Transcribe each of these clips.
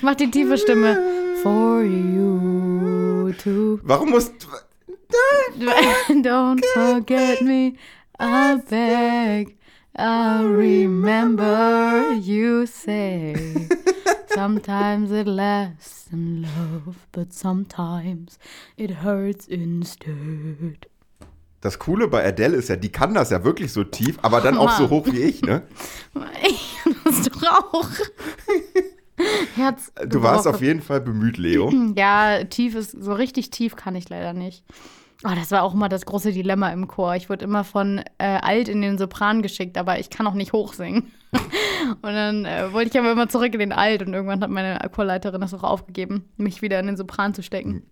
Ich mach die tiefe Stimme. For you to. Warum musst Don't forget me, I beg. I remember you say. Sometimes it lasts in love, but sometimes it hurts instead. Das Coole bei Adele ist ja, die kann das ja wirklich so tief, aber dann auch so hoch wie ich, ne? Ich muss doch auch. Herz. Du warst auf jeden Fall bemüht, Leo. Ja, tief ist, so richtig tief kann ich leider nicht. Oh, das war auch immer das große Dilemma im Chor. Ich wurde immer von äh, alt in den Sopran geschickt, aber ich kann auch nicht hochsingen. und dann äh, wollte ich aber immer zurück in den alt und irgendwann hat meine Chorleiterin das auch aufgegeben, mich wieder in den Sopran zu stecken.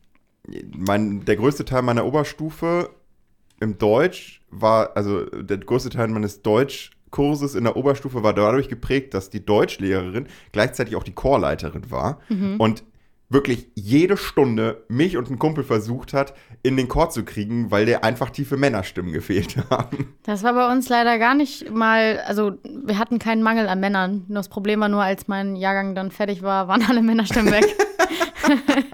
Mein, der größte Teil meiner Oberstufe im Deutsch war, also der größte Teil meines Deutschkurses in der Oberstufe war dadurch geprägt, dass die Deutschlehrerin gleichzeitig auch die Chorleiterin war. Und wirklich jede Stunde mich und einen Kumpel versucht hat, in den Chor zu kriegen, weil der einfach tiefe Männerstimmen gefehlt haben. Das war bei uns leider gar nicht mal, also wir hatten keinen Mangel an Männern. Das Problem war nur, als mein Jahrgang dann fertig war, waren alle Männerstimmen weg.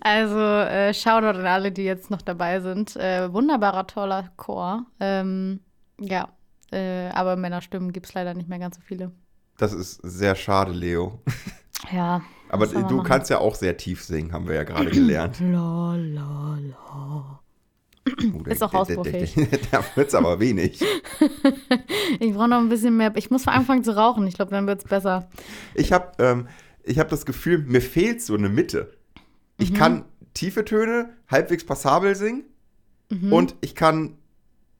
also äh, Shoutout an alle, die jetzt noch dabei sind. Äh, wunderbarer, toller Chor. Ähm, ja, äh, aber Männerstimmen gibt es leider nicht mehr ganz so viele. Das ist sehr schade, Leo. Ja. Aber du machen? kannst ja auch sehr tief singen, haben wir ja gerade gelernt. La, la, la. Oh, Ist auch ausbaufähig. Da wird's aber wenig. Ich brauche noch ein bisschen mehr. Ich muss anfangen zu rauchen. Ich glaube, dann wird es besser. Ich habe ähm, ich hab das Gefühl, mir fehlt so eine Mitte. Ich kann tiefe Töne halbwegs passabel singen und ich kann,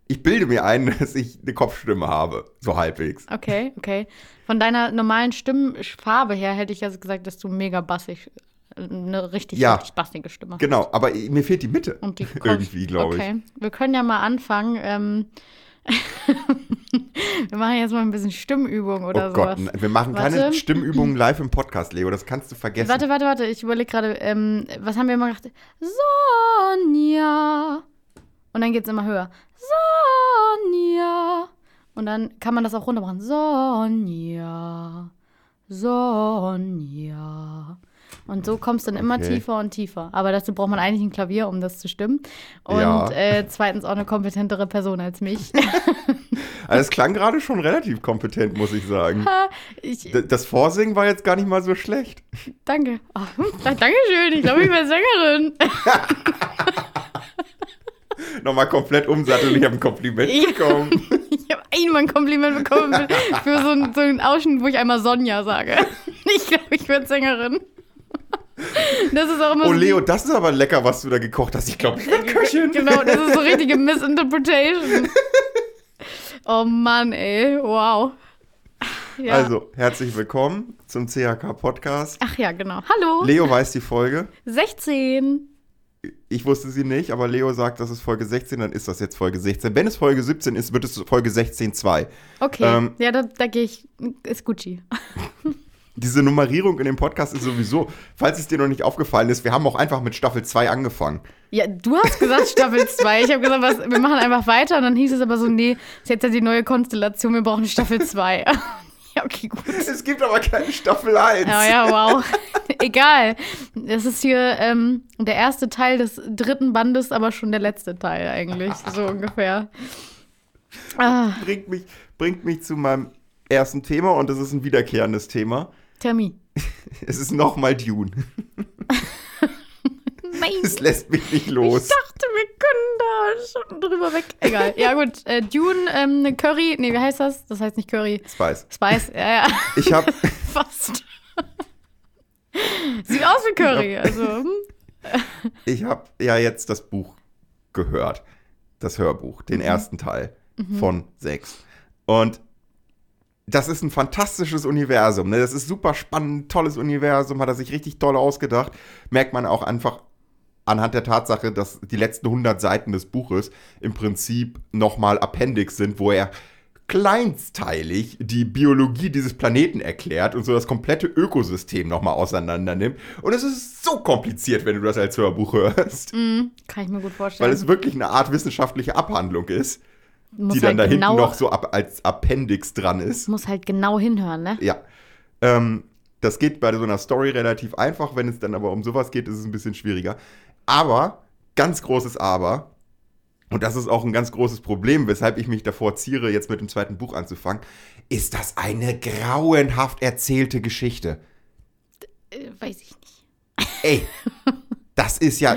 ich bilde mir ein, dass ich eine Kopfstimme habe, so halbwegs. Okay, okay. Von deiner normalen Stimmfarbe her hätte ich jetzt gesagt, dass du mega bassig, eine richtig, Ja. richtig bassige Stimme hast. Genau, aber mir fehlt die Mitte. Und die Irgendwie, glaube ich. Okay, wir können ja mal anfangen. Ähm, wir machen jetzt mal ein bisschen Stimmübung oder oh Gott, sowas. wir machen keine Warte. Stimmübungen live im Podcast, Leo, das kannst du vergessen. Warte, warte, warte. Ich überlege gerade, ähm, was haben wir immer gemacht? Sonja. Und dann geht es immer höher. Sonja. Und dann kann man das auch runter machen. Sonja. Sonja. Und so kommst du dann immer Okay. tiefer und tiefer. Aber dazu braucht man eigentlich ein Klavier, um das zu stimmen. Und Ja. äh, zweitens auch eine kompetentere Person als mich. Also es klang gerade schon relativ kompetent, muss ich sagen. ich, das Vorsingen war jetzt gar nicht mal so schlecht. danke. Oh, Dankeschön. Ich glaube, ich bin Sängerin. Nochmal komplett umsatteln, ich habe ein Kompliment Ja. bekommen. Ich habe einmal ein Kompliment bekommen für, für so, ein, so einen Ausschnitt, wo ich einmal Sonja sage. Ich glaube, ich werde Sängerin. Das ist auch immer Oh, so. Leo, das ist aber lecker, was du da gekocht hast. Ich glaube, ich bin Köchin. Genau, das ist so richtige Misinterpretation. Oh Mann, ey. Wow. Ja. Also, herzlich willkommen zum CHK Podcast. Ach ja, genau. Hallo. Leo weiß die Folge. 16. Ich wusste sie nicht, aber Leo sagt, das ist Folge 16, dann ist das jetzt Folge 16. Wenn es Folge 17 ist, wird es Folge 16.2. Okay. Ähm, ja, da, da gehe ich. Ist Gucci. Diese Nummerierung in dem Podcast ist sowieso, falls es dir noch nicht aufgefallen ist, wir haben auch einfach mit Staffel 2 angefangen. Ja, du hast gesagt Staffel 2. Ich habe gesagt, was, wir machen einfach weiter. Und dann hieß es aber so, nee, ist jetzt ja die neue Konstellation, wir brauchen Staffel 2. ja, okay, gut. Es gibt aber keine Staffel 1. Ja, ja, wow. Egal. Das ist hier ähm, der erste Teil des dritten Bandes, aber schon der letzte Teil eigentlich, so ungefähr. Ah, Bringt, mich, bringt mich zu meinem ersten Thema und das ist ein wiederkehrendes Thema. Termin. Es ist nochmal Dune. Nein. Es lässt mich nicht Ich los. dachte, wir können da schon drüber weg. Egal. Ja, gut. Äh, Dune, ähm, Curry. Nee, wie heißt das? Das heißt nicht Curry. Spice. Spice. Ja, ja. Ich habe Fast. Sieht aus wie Curry. Also, hm. ich hab ja jetzt das Buch gehört. Das Hörbuch, den ersten Teil von sechs. Und das ist ein fantastisches Universum. Ne? Das ist super spannend, tolles Universum, hat er sich richtig toll ausgedacht. Merkt man auch einfach anhand der Tatsache, dass die letzten 100 Seiten des Buches im Prinzip nochmal Appendix sind, wo er kleinsteilig die Biologie dieses Planeten erklärt und so das komplette Ökosystem nochmal auseinander nimmt. Und es ist so kompliziert, wenn du das als Hörbuch hörst, kann ich mir gut vorstellen. weil es wirklich eine Art wissenschaftliche Abhandlung ist, muss die dann halt da genau, hinten noch so ab, als Appendix dran ist. Muss halt genau hinhören, ne? Ja. Ähm, Das geht bei so einer Story relativ einfach. Wenn es dann aber um sowas geht, ist es ein bisschen schwieriger. Aber, ganz großes Aber, und das ist auch ein ganz großes Problem, weshalb ich mich davor ziere, jetzt mit dem zweiten Buch anzufangen, ist das eine grauenhaft erzählte Geschichte. Äh, weiß ich nicht. Ey, das ist ja.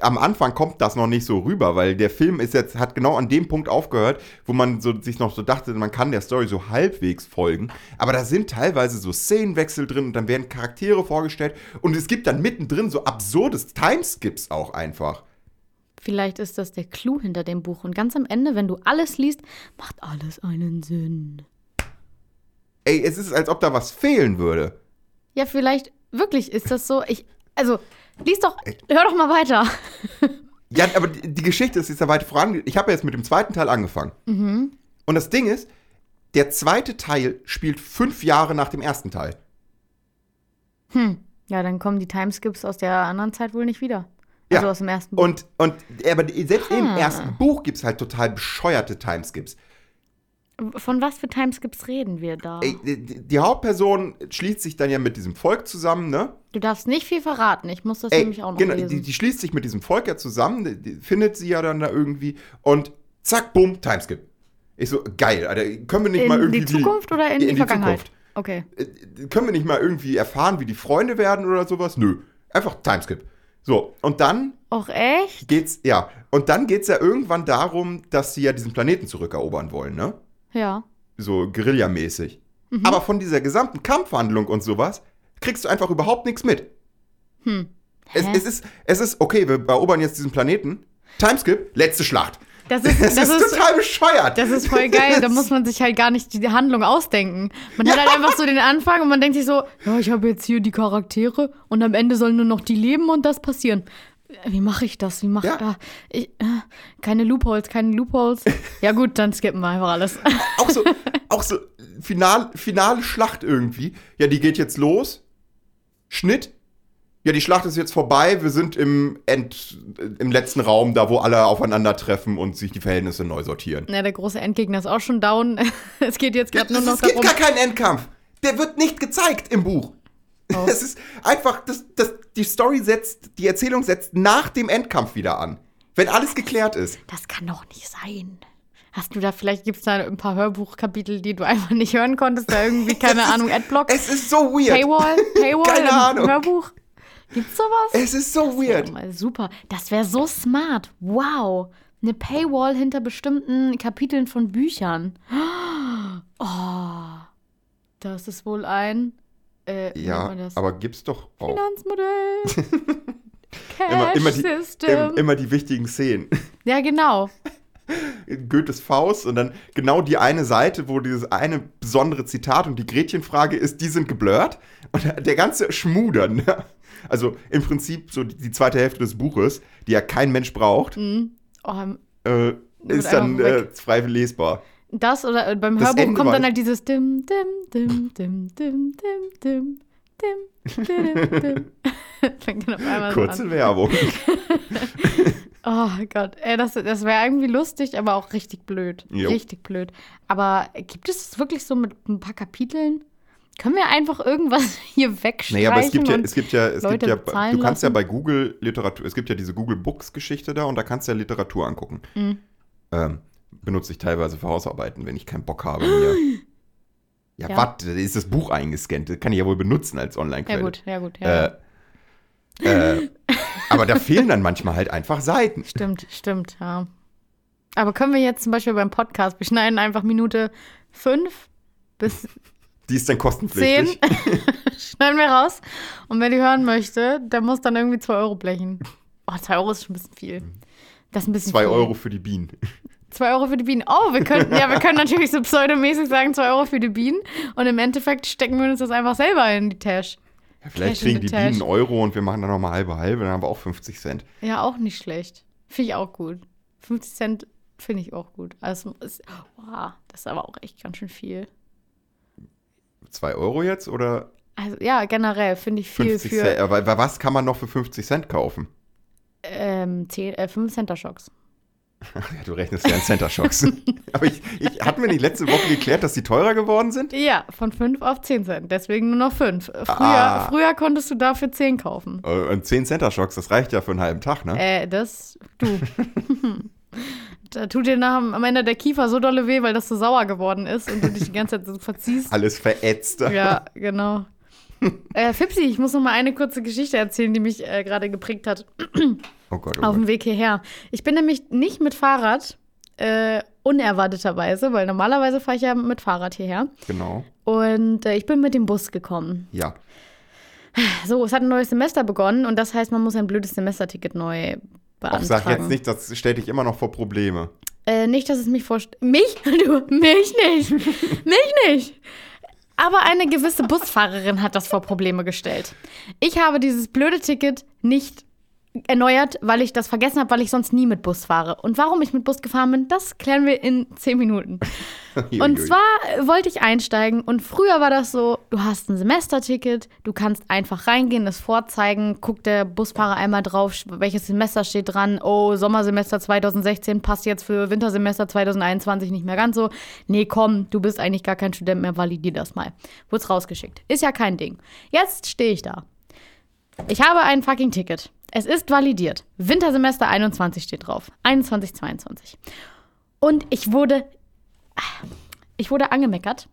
Am Anfang kommt das noch nicht so rüber, weil der Film ist jetzt, hat genau an dem Punkt aufgehört, wo man so, sich noch so dachte, man kann der Story so halbwegs folgen. Aber da sind teilweise so Szenenwechsel drin und dann werden Charaktere vorgestellt und es gibt dann mittendrin so absurdes Timeskips auch einfach. Vielleicht ist das der Clou hinter dem Buch. Und ganz am Ende, wenn du alles liest, macht alles einen Sinn. Ey, es ist, als ob da was fehlen würde. Ja, vielleicht wirklich ist das so. Ich, also, lies doch, hör doch mal weiter. Ja, aber die, Geschichte ist jetzt ja weit voran. Ich habe jetzt mit dem zweiten Teil angefangen. Und das Ding ist, der zweite Teil spielt fünf Jahre nach dem ersten Teil. Ja, dann kommen die Timeskips aus der anderen Zeit wohl nicht wieder. Ja. Also aus dem ersten Buch. Und, und aber selbst im Ah. ersten Buch gibt es halt total bescheuerte Timeskips. Von was für Timeskips reden wir da? Die, Hauptperson schließt sich dann ja mit diesem Volk zusammen, ne? Du darfst nicht viel verraten. Ich muss das Ey, nämlich auch noch genau, lesen. die, die schließt sich mit diesem Volk ja zusammen, die, die findet sie ja dann da irgendwie und zack, bumm, Timeskip. Ich so, geil, Alter, können wir nicht in mal irgendwie die Zukunft oder in, in die, die Vergangenheit? Zukunft. Okay. äh, können wir nicht mal irgendwie erfahren, wie die Freunde werden oder sowas? Nö, einfach Timeskip. So, und dann Auch echt? geht's, ja, und dann geht's ja irgendwann darum, dass sie ja diesen Planeten zurückerobern wollen, ne? Ja. So Guerillamäßig. Mhm. Aber von dieser gesamten Kampfhandlung und sowas kriegst du einfach überhaupt nichts mit. Hm. Es, es, ist, es ist, okay, wir erobern jetzt diesen Planeten. Timeskip, letzte Schlacht. Das ist, Das, das ist, ist, total bescheuert. das ist voll geil. Da muss man sich halt gar nicht die Handlung ausdenken. Man hat halt einfach so den Anfang und man denkt sich so, ja, ich habe jetzt hier die Charaktere und am Ende sollen nur noch die leben und das passieren. Wie mache ich das? Wie mache Ja. ich? Äh, keine Loopholes, keine Loopholes. Ja gut, dann skippen wir einfach alles. auch so, auch so final, finale Schlacht irgendwie. Ja, die geht jetzt los. Schnitt. Ja, die Schlacht ist jetzt vorbei. Wir sind im, End, im letzten Raum, da wo alle aufeinandertreffen und sich die Verhältnisse neu sortieren. Ja, der große Endgegner ist auch schon down. Es geht jetzt gerade nur es, noch es gibt darum. gar keinen Endkampf. Der wird nicht gezeigt im Buch. Oh. Es ist einfach, das, das, die Story setzt, die Erzählung setzt nach dem Endkampf wieder an. Wenn alles geklärt ist. Das kann doch nicht sein. Hast du da, vielleicht gibt es da ein paar Hörbuchkapitel, die du einfach nicht hören konntest, da irgendwie, keine ist- Ahnung, Adblock, Es ist so weird. Paywall, Paywall Keine Ahnung. Hörbuch? Gibt's sowas? Es ist so Das weird. mal super. Das wäre so smart. Wow. Eine Paywall hinter bestimmten Kapiteln von Büchern. Oh. Das ist wohl ein äh, Ja, aber gibt's doch auch. Finanzmodell. Immer, immer, die, im, immer die wichtigen Szenen. Ja, genau. Goethes Faust und dann genau die eine Seite, wo dieses eine besondere Zitat und die Gretchenfrage ist, die sind geblurrt. Und der ganze Schmudern, ne? also im Prinzip so die, zweite Hälfte des Buches, die ja kein Mensch braucht, Oh, ähm, äh, ist dann äh, frei lesbar. Das oder äh, beim das Hörbuch Ende kommt dann halt dieses dim, dim, dim, dim, dim, dim, dim. Dim, dim, dim. Fängt dann auf einmal Kurze so an. Werbung. oh Gott, ey, das, das wäre irgendwie lustig, aber auch richtig blöd. Jo. Richtig blöd. Aber gibt es wirklich so mit ein paar Kapiteln? Können wir einfach irgendwas hier wegstreichen? Naja, aber es gibt ja, es gibt ja, es gibt ja, du kannst lassen? ja bei Google Literatur, es gibt ja diese Google Books Geschichte da und da kannst du ja Literatur angucken. Mhm. Ähm, benutze ich teilweise für Hausarbeiten, wenn ich keinen Bock habe mir. Ja, Ja. warte, da ist das Buch eingescannt. Das kann ich ja wohl benutzen als Ja Online-Quelle. gut, ja gut, ja. Äh, äh, aber da fehlen dann manchmal halt einfach Seiten. Stimmt, stimmt, ja. Aber können wir jetzt zum Beispiel beim Podcast, wir schneiden einfach Minute fünf bis Die ist dann zehn, kostenpflichtig. schneiden wir raus. Und wer die hören möchte, der muss dann irgendwie zwei Euro blechen. Oh, zwei Euro ist schon ein bisschen viel. Das ist ein bisschen Zwei viel. Euro für die Bienen. Zwei Euro für die Bienen. Oh, wir könnten, ja, wir können natürlich so pseudomäßig sagen, zwei Euro für die Bienen. Und im Endeffekt stecken wir uns das einfach selber in die Tasche. Ja, vielleicht Cash kriegen die. Bienen Euro und wir machen dann nochmal halbe halbe, dann haben wir auch 50 Cent. Ja, auch nicht schlecht. Finde ich auch gut. 50 Cent finde ich auch gut. Also, ist, wow, das ist aber auch echt ganz schön viel. Zwei Euro jetzt oder Also, ja, generell finde ich viel 50 für Cent? Aber was kann man noch für 50 Cent kaufen? ähm, 10, äh, 5 Center Shocks. Ach ja, du rechnest ja in Center Shocks. Aber ich, ich hatten wir nicht letzte Woche geklärt, dass die teurer geworden sind? Ja, von 5 auf 10 Cent. Deswegen nur noch 5. Früher, Ah. früher konntest du dafür 10 kaufen. Äh, Und 10 Center Shocks, das reicht ja für einen halben Tag, ne? Äh, das, du. da tut dir nach, am Ende der Kiefer so dolle weh, weil das so sauer geworden ist und du dich die ganze Zeit so verziehst. Alles verätzt. Ja, genau. äh, Fipsi, ich muss noch mal eine kurze Geschichte erzählen, die mich äh, gerade geprägt hat Oh Gott, oh auf dem Weg hierher. Ich bin nämlich nicht mit Fahrrad, äh, unerwarteterweise, weil normalerweise fahre ich ja mit Fahrrad hierher. Genau. Und äh, ich bin mit dem Bus gekommen. Ja. So, es hat ein neues Semester begonnen und das heißt, man muss ein blödes Semesterticket neu beantragen. sag jetzt nicht, das stellt dich immer noch vor Probleme. Äh, nicht, dass es mich vorstellt. Mich? Du, mich nicht. mich nicht. Aber eine gewisse Busfahrerin hat das vor Probleme gestellt. Ich habe dieses blöde Ticket nicht erneuert, weil ich das vergessen habe, weil ich sonst nie mit Bus fahre. Und warum ich mit Bus gefahren bin, das klären wir in zehn Minuten. Und zwar äh, wollte ich einsteigen und früher war das so, du hast ein Semesterticket, du kannst einfach reingehen, das vorzeigen, guckt der Busfahrer einmal drauf, welches Semester steht dran, oh, Sommersemester 2016 passt jetzt für Wintersemester 2021 nicht mehr ganz so. Nee, komm, du bist eigentlich gar kein Student mehr, validier das mal. Wurd's rausgeschickt. Ist ja kein Ding. Jetzt stehe ich da. Ich habe ein fucking Ticket. Es ist validiert. Wintersemester 21 steht drauf. 21, 22. Und ich wurde ich wurde angemeckert,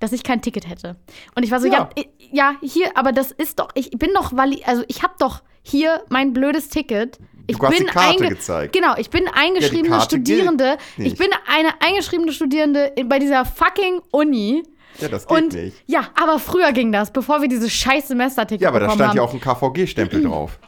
dass ich kein Ticket hätte. Und ich war so, ja, Ja. ja, hier, aber das ist doch, ich bin doch, vali also ich habe doch hier mein blödes Ticket. Ich Du hast bin die Karte gezeigt. Genau, ich bin eingeschriebene gilt Studierende. Ich bin eine eingeschriebene Studierende bei dieser fucking Uni. Ja, das geht Und nicht. ja, aber früher ging das, bevor wir dieses scheiß Semesterticket Ja, aber da stand haben. ja auch ein KVG-Stempel drauf.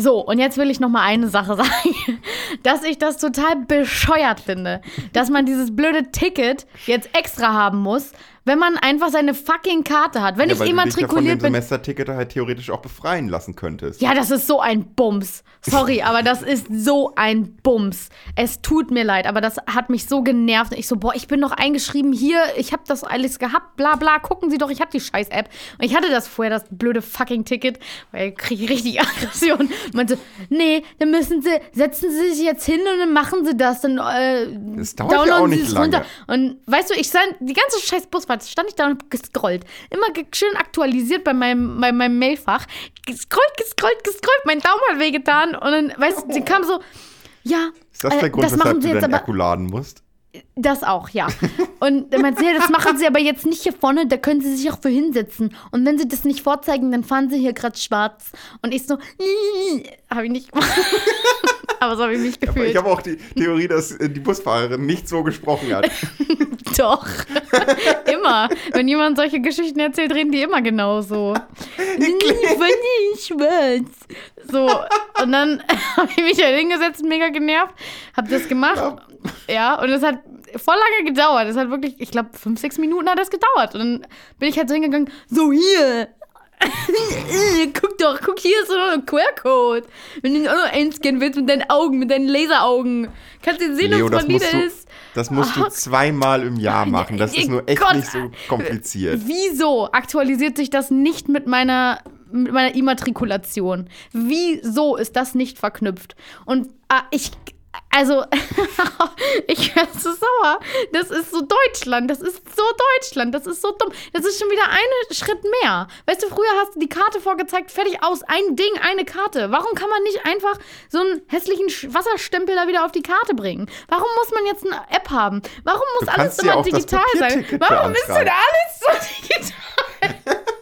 So, und jetzt will ich noch mal eine Sache sagen, dass ich das total bescheuert finde, dass man dieses blöde Ticket jetzt extra haben muss, wenn man einfach seine fucking Karte hat. Wenn Ja, ich weil du dich ja immatrikuliert bin. Semesterticket halt theoretisch auch befreien lassen könntest. Ja, das ist so ein Bums. Sorry, aber das ist so ein Bums. Es tut mir leid, aber das hat mich so genervt. Ich so, boah, ich bin doch eingeschrieben hier, ich habe das alles gehabt, bla bla. Gucken Sie doch, ich habe die scheiß App. Und ich hatte das vorher, das blöde fucking Ticket, weil ich kriege richtig Aggression. Meinte, nee, dann müssen Sie, setzen Sie sich jetzt hin und dann machen Sie das. Dann äh, Das dauert ja auch downloaden nicht Sie es runter. Und weißt du, ich stand, die ganze scheiß Busfahrt stand ich da und hab gescrollt. Immer schön aktualisiert bei meinem, bei meinem Mailfach. Gescrollt, gescrollt, gescrollt. Mein Daumen hat wehgetan. Und dann, weißt du, sie kam so, ja. Ist das äh, der Grund, das weshalb du deinen aber. Akku laden musst? Das auch, ja. Und meinte, ja, das machen sie aber jetzt nicht hier vorne, da können sie sich auch für hinsetzen. Und wenn sie das nicht vorzeigen, dann fahren sie hier gerade schwarz. Und ich so, habe ich nicht gemacht. aber so habe ich mich Aber gefühlt. ich habe auch die Theorie, dass äh, die Busfahrerin nicht so gesprochen hat. Doch. immer. Wenn jemand solche Geschichten erzählt, reden die immer genauso. ich war nie schwarz. So. Und dann habe ich mich halt hingesetzt, mega genervt, habe das gemacht. Ja, und es hat voll lange gedauert. Es hat wirklich, ich glaube, fünf, sechs Minuten hat das gedauert. Und dann bin ich halt so hingegangen, so hier. guck doch, guck, hier ist so ein QR-Code. Wenn du ihn auch noch einscannen willst mit deinen Augen, mit deinen Laseraugen, kannst du sehen, Leo, ob das es valide ist. das musst du zweimal im Jahr machen. Das ist nur echt Gott. nicht so kompliziert. Wieso aktualisiert sich das nicht mit meiner, mit meiner Immatrikulation? Wieso ist das nicht verknüpft? Und ah, ich. Also, ich werde so sauer. Das ist so Deutschland. Das ist so Deutschland. Das ist so dumm. Das ist schon wieder ein Schritt mehr. Weißt du, früher hast du die Karte vorgezeigt, fertig aus. Ein Ding, eine Karte. Warum kann man nicht einfach so einen hässlichen Wasserstempel da wieder auf die Karte bringen? Warum muss man jetzt eine App haben? Warum muss alles immer digital sein? Warum ist denn alles so digital?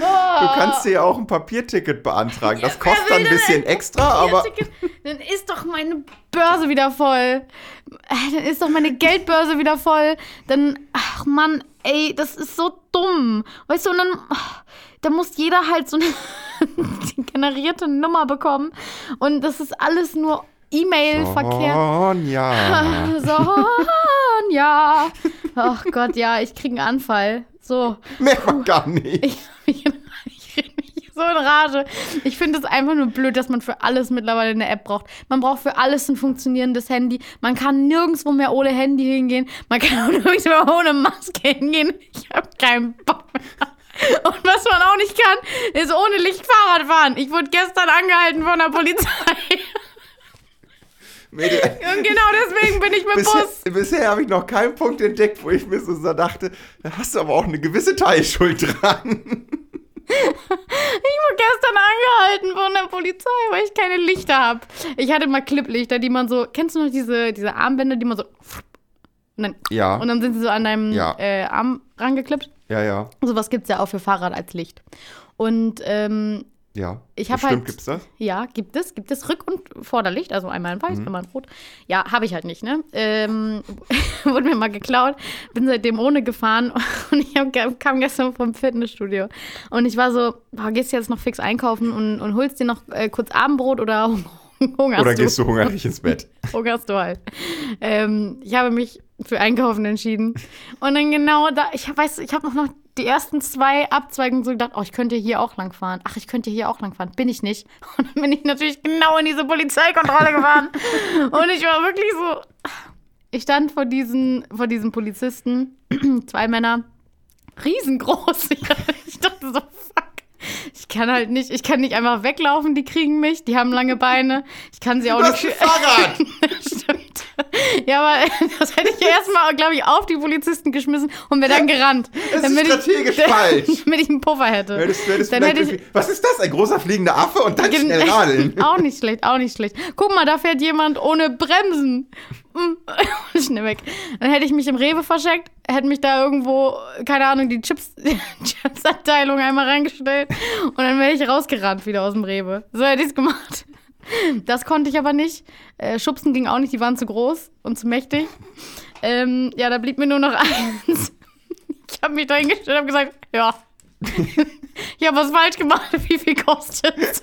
Du kannst dir ja auch ein Papierticket beantragen. Das kostet dann ein bisschen extra, aber dann ist doch meine Börse wieder voll. Äh, Dann ist doch meine Geldbörse wieder voll. Dann, ach Mann, ey, das ist so dumm. Weißt du, und dann, ach, da muss jeder halt so eine generierte Nummer bekommen. Und das ist alles nur E-Mail-Verkehr. Sonja. Sonja. Ach Gott, ja, ich kriege einen Anfall. So. Merkt man gar nicht. Ich, ich, ich rede mich so in Rage. Ich finde es einfach nur blöd, dass man für alles mittlerweile eine App braucht. Man braucht für alles ein funktionierendes Handy. Man kann nirgendwo mehr ohne Handy hingehen. Man kann auch nirgendwo mehr ohne Maske hingehen. Ich habe keinen Bock mehr. Und was man auch nicht kann, ist ohne Licht Fahrrad fahren. Ich wurde gestern angehalten von der Polizei. Mädel, Und genau deswegen bin ich mit bisher, Bus. bisher habe ich noch keinen Punkt entdeckt, wo ich mir so dachte, da hast du aber auch eine gewisse Teilschuld dran. Ich wurde gestern angehalten von der Polizei, weil ich keine Lichter habe. Ich hatte mal Cliplichter, die man so, kennst du noch diese, diese Armbänder, die man so und dann, Ja. und dann sind sie so an deinem Ja. äh, Arm rangeklippt. Ja, ja, Sowas gibt es ja auch für Fahrrad als Licht. Und ähm, ja. Ich hab Bestimmt halt- gibt's das. ja, gibt es. Gibt es Rück- und Vorderlicht, also einmal in weiß, Mhm. einmal in rot. Ja, habe ich halt nicht, ne? Ähm, wurde mir mal geklaut. Bin seitdem ohne gefahren und ich hab, kam gestern vom Fitnessstudio. Und ich war so, boah, gehst du jetzt noch fix einkaufen und, und holst dir noch äh, kurz Abendbrot oder hungerst Oder du? gehst du hungrig ins Bett? Hungerst du halt. Ähm, ich habe mich für Einkaufen entschieden. Und dann genau da, ich weiß, ich habe noch die ersten zwei Abzweigungen so gedacht, oh, ich könnte hier auch lang fahren. Ach, ich könnte hier auch lang fahren. Bin ich nicht. Und dann bin ich natürlich genau in diese Polizeikontrolle gefahren. Und ich war wirklich so. Ich stand vor diesen, vor diesen Polizisten, zwei Männer, riesengroß. Ich dachte so, fuck. Ich kann halt nicht, ich kann nicht einfach weglaufen, die kriegen mich, die haben lange Beine. Ich kann sie auch Du hast nicht. Fahrrad! Ja, aber das hätte ich erstmal, glaube ich, auf die Polizisten geschmissen und wäre dann gerannt. Das ist damit strategisch ich, falsch. Damit ich einen Puffer hätte. Hättest, hättest dann hätte ich, was ist das? Ein großer fliegender Affe und dann schnell radeln. auch nicht schlecht, auch nicht schlecht. Guck mal, da fährt jemand ohne Bremsen. Mm. Schnell weg. Dann hätte ich mich im Rewe versteckt, hätte mich da irgendwo, keine Ahnung, die Chips, Chips-Abteilung einmal reingestellt und dann wäre ich rausgerannt wieder aus dem Rewe. So hätte ich es gemacht. Das konnte ich aber nicht. Äh, Schubsen ging auch nicht, die waren zu groß und zu mächtig. Ähm, ja, da blieb mir nur noch eins. Ich habe mich da hingestellt und habe gesagt, ja, ich habe was falsch gemacht. Wie viel kostet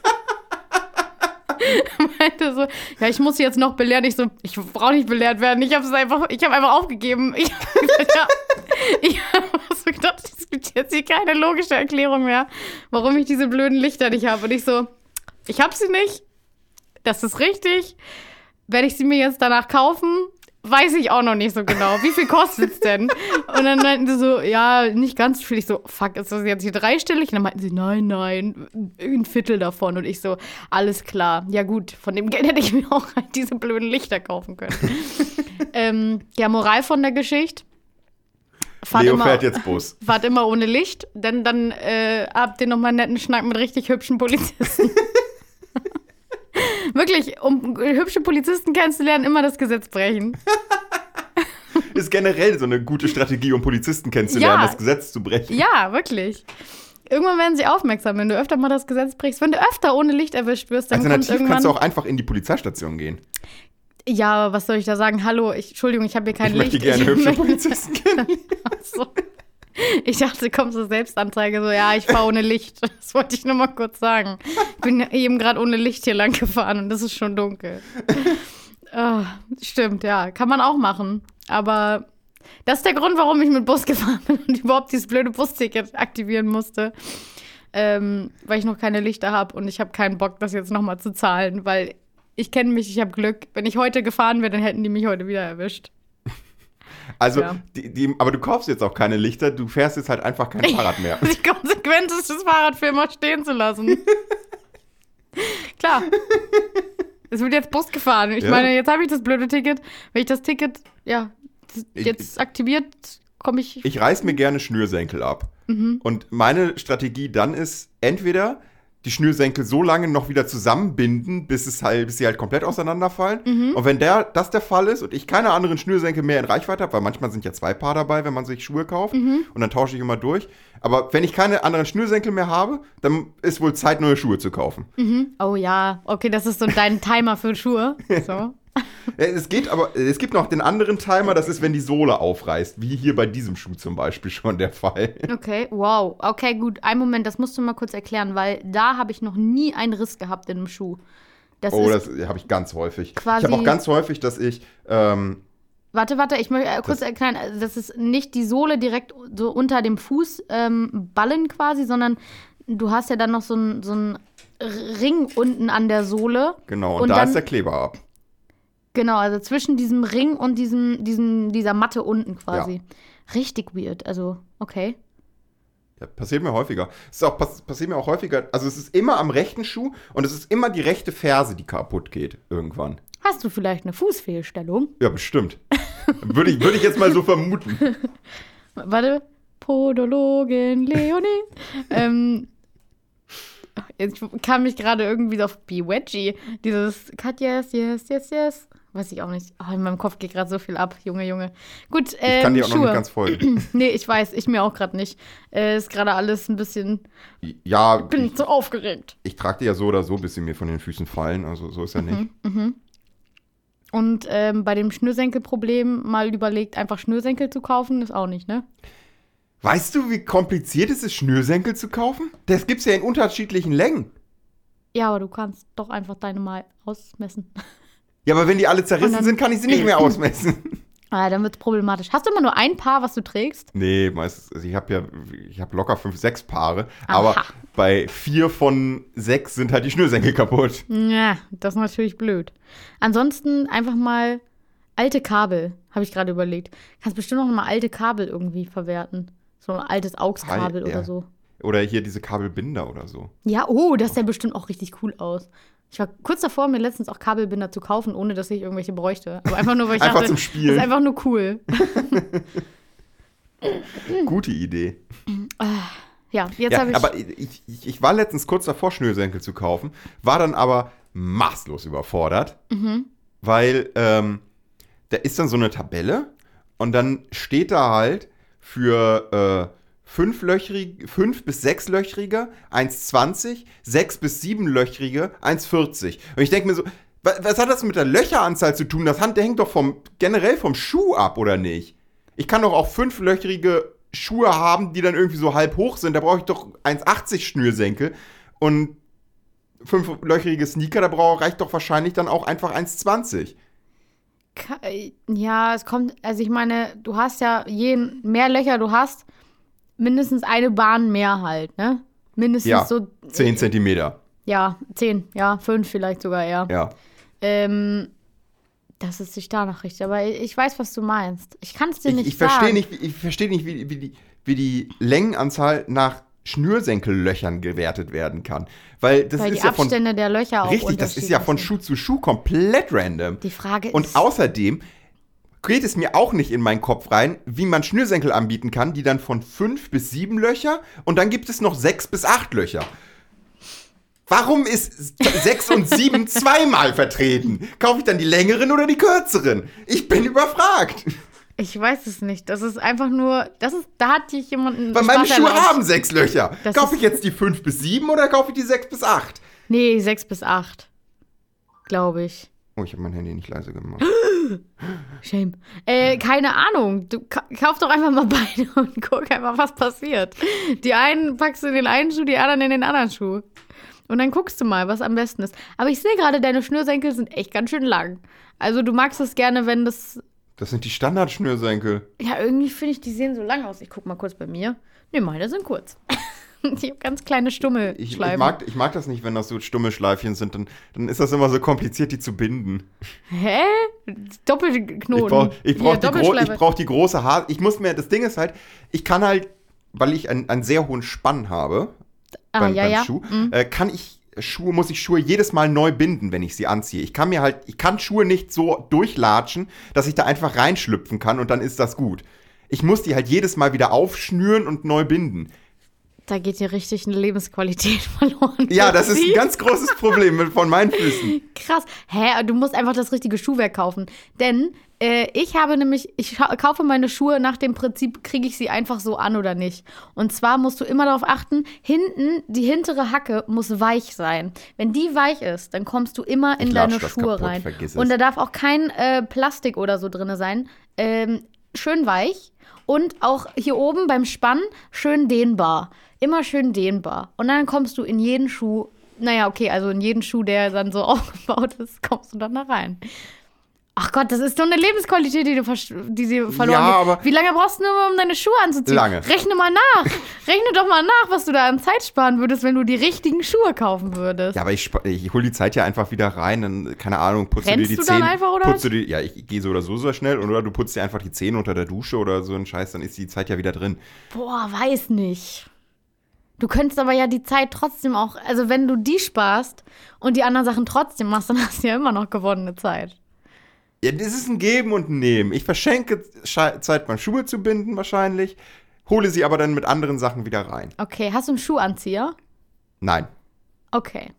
meinte so, ja, ich muss sie jetzt noch belehren. Ich so, ich brauche nicht belehrt werden. Ich habe es einfach, ich habe einfach aufgegeben. Ich, ja, ich habe so gedacht, es gibt jetzt hier keine logische Erklärung mehr, warum ich diese blöden Lichter nicht habe. Und ich so, ich habe sie nicht. Das ist richtig. Werde ich sie mir jetzt danach kaufen? Weiß ich auch noch nicht so genau. Wie viel kostet es denn? Und dann meinten sie so, ja, nicht ganz viel. Ich so, fuck, ist das jetzt hier dreistellig? Und dann meinten sie, nein, nein, ein Viertel davon. Und ich so, alles klar. Ja gut, von dem Geld hätte ich mir auch halt diese blöden Lichter kaufen können. ähm, ja, Moral von der Geschichte. Fahrt Leo immer, fährt jetzt Bus. Fahrt immer ohne Licht, denn dann äh, habt ihr nochmal einen netten Schnack mit richtig hübschen Polizisten. Wirklich, um hübsche Polizisten kennenzulernen, immer das Gesetz brechen. Ist generell so eine gute Strategie, um Polizisten kennenzulernen, Ja. das Gesetz zu brechen. Ja, wirklich. Irgendwann werden sie aufmerksam, wenn du öfter mal das Gesetz brichst. Wenn du öfter ohne Licht erwischt wirst, dann Alternativ irgendwann. kannst du auch einfach in die Polizeistation gehen. ja, aber was soll ich da sagen? Hallo, ich, Entschuldigung, ich habe hier kein Ich möchte Licht. gerne ich hübsche möchte- Polizisten kennen. Ich dachte, kommt so Selbstanzeige, so, ja, ich fahre ohne Licht. Das wollte ich nur mal kurz sagen. Ich bin eben gerade ohne Licht hier lang gefahren und es ist schon dunkel. Ah, stimmt, ja, kann man auch machen. Aber das ist der Grund, warum ich mit Bus gefahren bin und überhaupt dieses blöde Busticket aktivieren musste. Ähm, weil ich noch keine Lichter habe und ich habe keinen Bock, das jetzt nochmal zu zahlen, weil ich kenne mich, ich habe Glück. Wenn ich heute gefahren wäre, dann hätten die mich heute wieder erwischt. Also, Ja. die, die, aber du kaufst jetzt auch keine Lichter, du fährst jetzt halt einfach kein Fahrrad mehr. Die Konsequenz ist, das Fahrrad für immer stehen zu lassen. Klar. Es wird jetzt Bus gefahren. Ich Ja. meine, jetzt habe ich das blöde Ticket. Wenn ich das Ticket, ja, das Ich- jetzt aktiviert, komme ich. Ich reiß mir gerne Schnürsenkel ab. Mhm. Und meine Strategie dann ist, entweder die Schnürsenkel so lange noch wieder zusammenbinden, bis, es halt, bis sie halt komplett auseinanderfallen. Mhm. Und wenn der, das der Fall ist und ich keine anderen Schnürsenkel mehr in Reichweite habe, weil manchmal sind ja zwei Paar dabei, wenn man sich Schuhe kauft, Mhm. und dann tausche ich immer durch. Aber wenn ich keine anderen Schnürsenkel mehr habe, dann ist wohl Zeit, neue Schuhe zu kaufen. Oh ja, okay, das ist so dein Timer für Schuhe. So. Äh, Es geht aber, es gibt noch den anderen Timer, das ist, wenn die Sohle aufreißt, wie hier bei diesem Schuh zum Beispiel schon der Fall. Okay, wow. Okay, gut. Einen Moment, das musst du mal kurz erklären, weil da habe ich noch nie einen Riss gehabt in einem Schuh. Das Oh, das habe ich ganz häufig. Ich habe auch ganz häufig, dass ich, ähm, Warte, warte, ich möchte äh, kurz Das- erklären, das ist nicht die Sohle direkt so unter dem Fuß ähm, ballen quasi, sondern du hast ja dann noch so einen so Ring unten an der Sohle. genau, und, Und da dann- ist der Kleber ab. Genau, also zwischen diesem Ring und diesem, diesem, dieser Matte unten quasi. Richtig weird, also okay. Ja, passiert mir häufiger. Es ist auch, pass, passiert mir auch häufiger. Also es ist immer am rechten Schuh und es ist immer die rechte Ferse, die kaputt geht irgendwann. Hast du vielleicht eine Fußfehlstellung? Ja, bestimmt. würde, ich, würde ich jetzt mal so vermuten. Warte, Podologin Leonie. ähm, jetzt kam mich gerade irgendwie auf Bewedgy. Dieses Cut yes, yes, yes, yes. Weiß ich auch nicht. Oh, in meinem Kopf geht gerade so viel ab, Junge, Junge. Gut, ähm, Ich kann dir auch Schuhe. noch nicht ganz folgen. nee, ich weiß, ich mir auch gerade nicht. Äh, ist gerade alles ein bisschen. Ja, Bin ich, ich so aufgeregt. ich trage die ja so oder so, bis sie mir von den Füßen fallen. Also so ist ja nicht. Und ähm, bei dem Schnürsenkelproblem mal überlegt, einfach Schnürsenkel zu kaufen, ist auch nicht, ne? Weißt du, wie kompliziert es ist, Schnürsenkel zu kaufen? Das gibt's ja in unterschiedlichen Längen. Ja, aber du kannst doch einfach deine mal ausmessen. Ja, aber wenn die alle zerrissen dann- sind, kann ich sie nicht mehr ausmessen. Ah, dann wird's problematisch. Hast du immer nur ein Paar, was du trägst? Nee, meistens, also ich habe ja, ich habe locker fünf, sechs Paare, aber Aha. bei vier von sechs sind halt die Schnürsenkel kaputt. Ja, das ist natürlich blöd. Ansonsten einfach mal alte Kabel, habe ich gerade überlegt. Kannst bestimmt noch mal alte Kabel irgendwie verwerten. So ein altes AUX-Kabel Ja. oder so. Oder hier diese Kabelbinder oder so. Ja, oh, das sah bestimmt auch richtig cool aus. Ich war kurz davor, mir letztens auch Kabelbinder zu kaufen, ohne dass ich irgendwelche bräuchte. Aber einfach nur, weil ich Einfach dachte, zum Spielen. das ist einfach nur cool. Gute Idee. Ja, jetzt Ja, habe ich. aber ich, ich, ich war letztens kurz davor, Schnürsenkel zu kaufen, war dann aber maßlos überfordert, Mhm. weil ähm, da ist dann so eine Tabelle und dann steht da halt für äh, fünflöchrig, fünf bis sechslöchrige 1,20, sechs bis siebenlöchrige 1,40. Und ich denke mir so, wa- was hat das mit der Löcheranzahl zu tun? Das Hand, der hängt doch vom, generell vom Schuh ab, oder nicht? Ich kann doch auch fünflöchrige Schuhe haben, die dann irgendwie so halb hoch sind. Da brauche ich doch 1,80 Schnürsenkel. Und fünflöchrige Sneaker, da brauche reicht doch wahrscheinlich dann auch einfach 1,20. Ka- Ja, es kommt, also ich meine, du hast ja, je mehr Löcher du hast, mindestens eine Bahn mehr halt, ne? Mindestens Ja, so. 10 Zentimeter. Ja, zehn, ja, fünf vielleicht sogar eher. Ja. Ähm, dass es sich danach richtet. Aber ich weiß, was du meinst. Ich kann es dir Ich, nicht ich verstehe sagen. nicht, wie- ich verstehe nicht, wie, wie, die, wie die Längenanzahl nach Schnürsenkellöchern gewertet werden kann. Weil das Weil ist die ja von. Abstände der Löcher auch Richtig, das ist ja von Schuh zu Schuh komplett random. Die Frage Und ist. außerdem geht es mir auch nicht in meinen Kopf rein, wie man Schnürsenkel anbieten kann, die dann von fünf bis sieben Löcher und dann gibt es noch sechs bis acht Löcher. Warum ist sechs und sieben zweimal vertreten? Kaufe ich dann die längeren oder die kürzeren? Ich bin überfragt. Ich weiß es nicht. Das ist einfach nur. Das ist, da hat sich jemand. einen Weil meine Schuhe erlaubt. haben sechs Löcher. Das kaufe ich jetzt die fünf bis sieben oder kaufe ich die sechs bis acht? Nee, sechs bis acht. Glaube ich. Oh, ich habe mein Handy nicht leise gemacht. Shame. Äh, keine Ahnung. Du ka kauf doch einfach mal beide und guck einfach, was passiert. Die einen packst du in den einen Schuh, die anderen in den anderen Schuh. Und dann guckst du mal, was am besten ist. Aber ich sehe gerade, deine Schnürsenkel sind echt ganz schön lang. Also du magst es gerne, wenn das. Das sind die Standardschnürsenkel. Ja, irgendwie finde ich, die sehen so lang aus. Ich guck mal kurz bei mir. Ne, meine sind kurz. ich habe ganz kleine Stummelschleifen. Ich, ich, mag, ich mag das nicht, wenn das so stumme Schleifchen sind. Dann, dann ist das immer so kompliziert, die zu binden. Hä? Doppelknoten. Ich brauche brauch Hier, die, brauch die große Haar. Ich muss mir, das Ding ist halt, ich kann halt, weil ich einen, einen sehr hohen Spann habe ah, beim, ja, beim ja. Schuh, Mhm. äh, kann ich Schuhe, muss ich Schuhe jedes Mal neu binden, wenn ich sie anziehe. Ich kann mir halt, ich kann Schuhe nicht so durchlatschen, dass ich da einfach reinschlüpfen kann und dann ist das gut. Ich muss die halt jedes Mal wieder aufschnüren und neu binden. Da geht dir richtig eine Lebensqualität verloren. Ja, das ist ein ganz großes Problem von meinen Füßen. Krass. Hä, du musst einfach das richtige Schuhwerk kaufen. Denn äh, ich habe nämlich, ich kaufe meine Schuhe nach dem Prinzip, kriege ich sie einfach so an oder nicht. Und zwar musst du immer darauf achten, hinten, die hintere Hacke muss weich sein. Wenn die weich ist, dann kommst du immer in Ich deine Schuhe kaputt, rein. Und da darf auch kein äh, Plastik oder so drin sein. Ähm, schön weich. Und auch hier oben beim Spann schön dehnbar. Immer schön dehnbar. Und dann kommst du in jeden Schuh, naja, okay, also in jeden Schuh, der dann so aufgebaut ist, kommst du dann da rein. Ach Gott, das ist doch eine Lebensqualität, die, du die sie verloren Ja, aber- Wie lange brauchst du nur, um deine Schuhe anzuziehen? Lange. Rechne mal nach. Rechne doch mal nach, was du da an Zeit sparen würdest, wenn du die richtigen Schuhe kaufen würdest. Ja, aber ich, ich hole die Zeit ja einfach wieder rein, dann, keine Ahnung, putzt du dir Rennst die du dann Zähne. einfach, oder putzt du die, ja, ich gehe so oder so so schnell, oder du putzt dir einfach die Zähne unter der Dusche oder so ein Scheiß, dann ist die Zeit ja wieder drin. Boah, weiß nicht. Du könntest aber ja die Zeit trotzdem auch, also wenn du die sparst und die anderen Sachen trotzdem machst, dann hast du ja immer noch gewonnene Zeit. Ja, das ist ein Geben und ein Nehmen. Ich verschenke Sche- Zeit beim Schuhe zu binden wahrscheinlich, hole sie aber dann mit anderen Sachen wieder rein. Okay, hast du einen Schuhanzieher? Nein. Okay,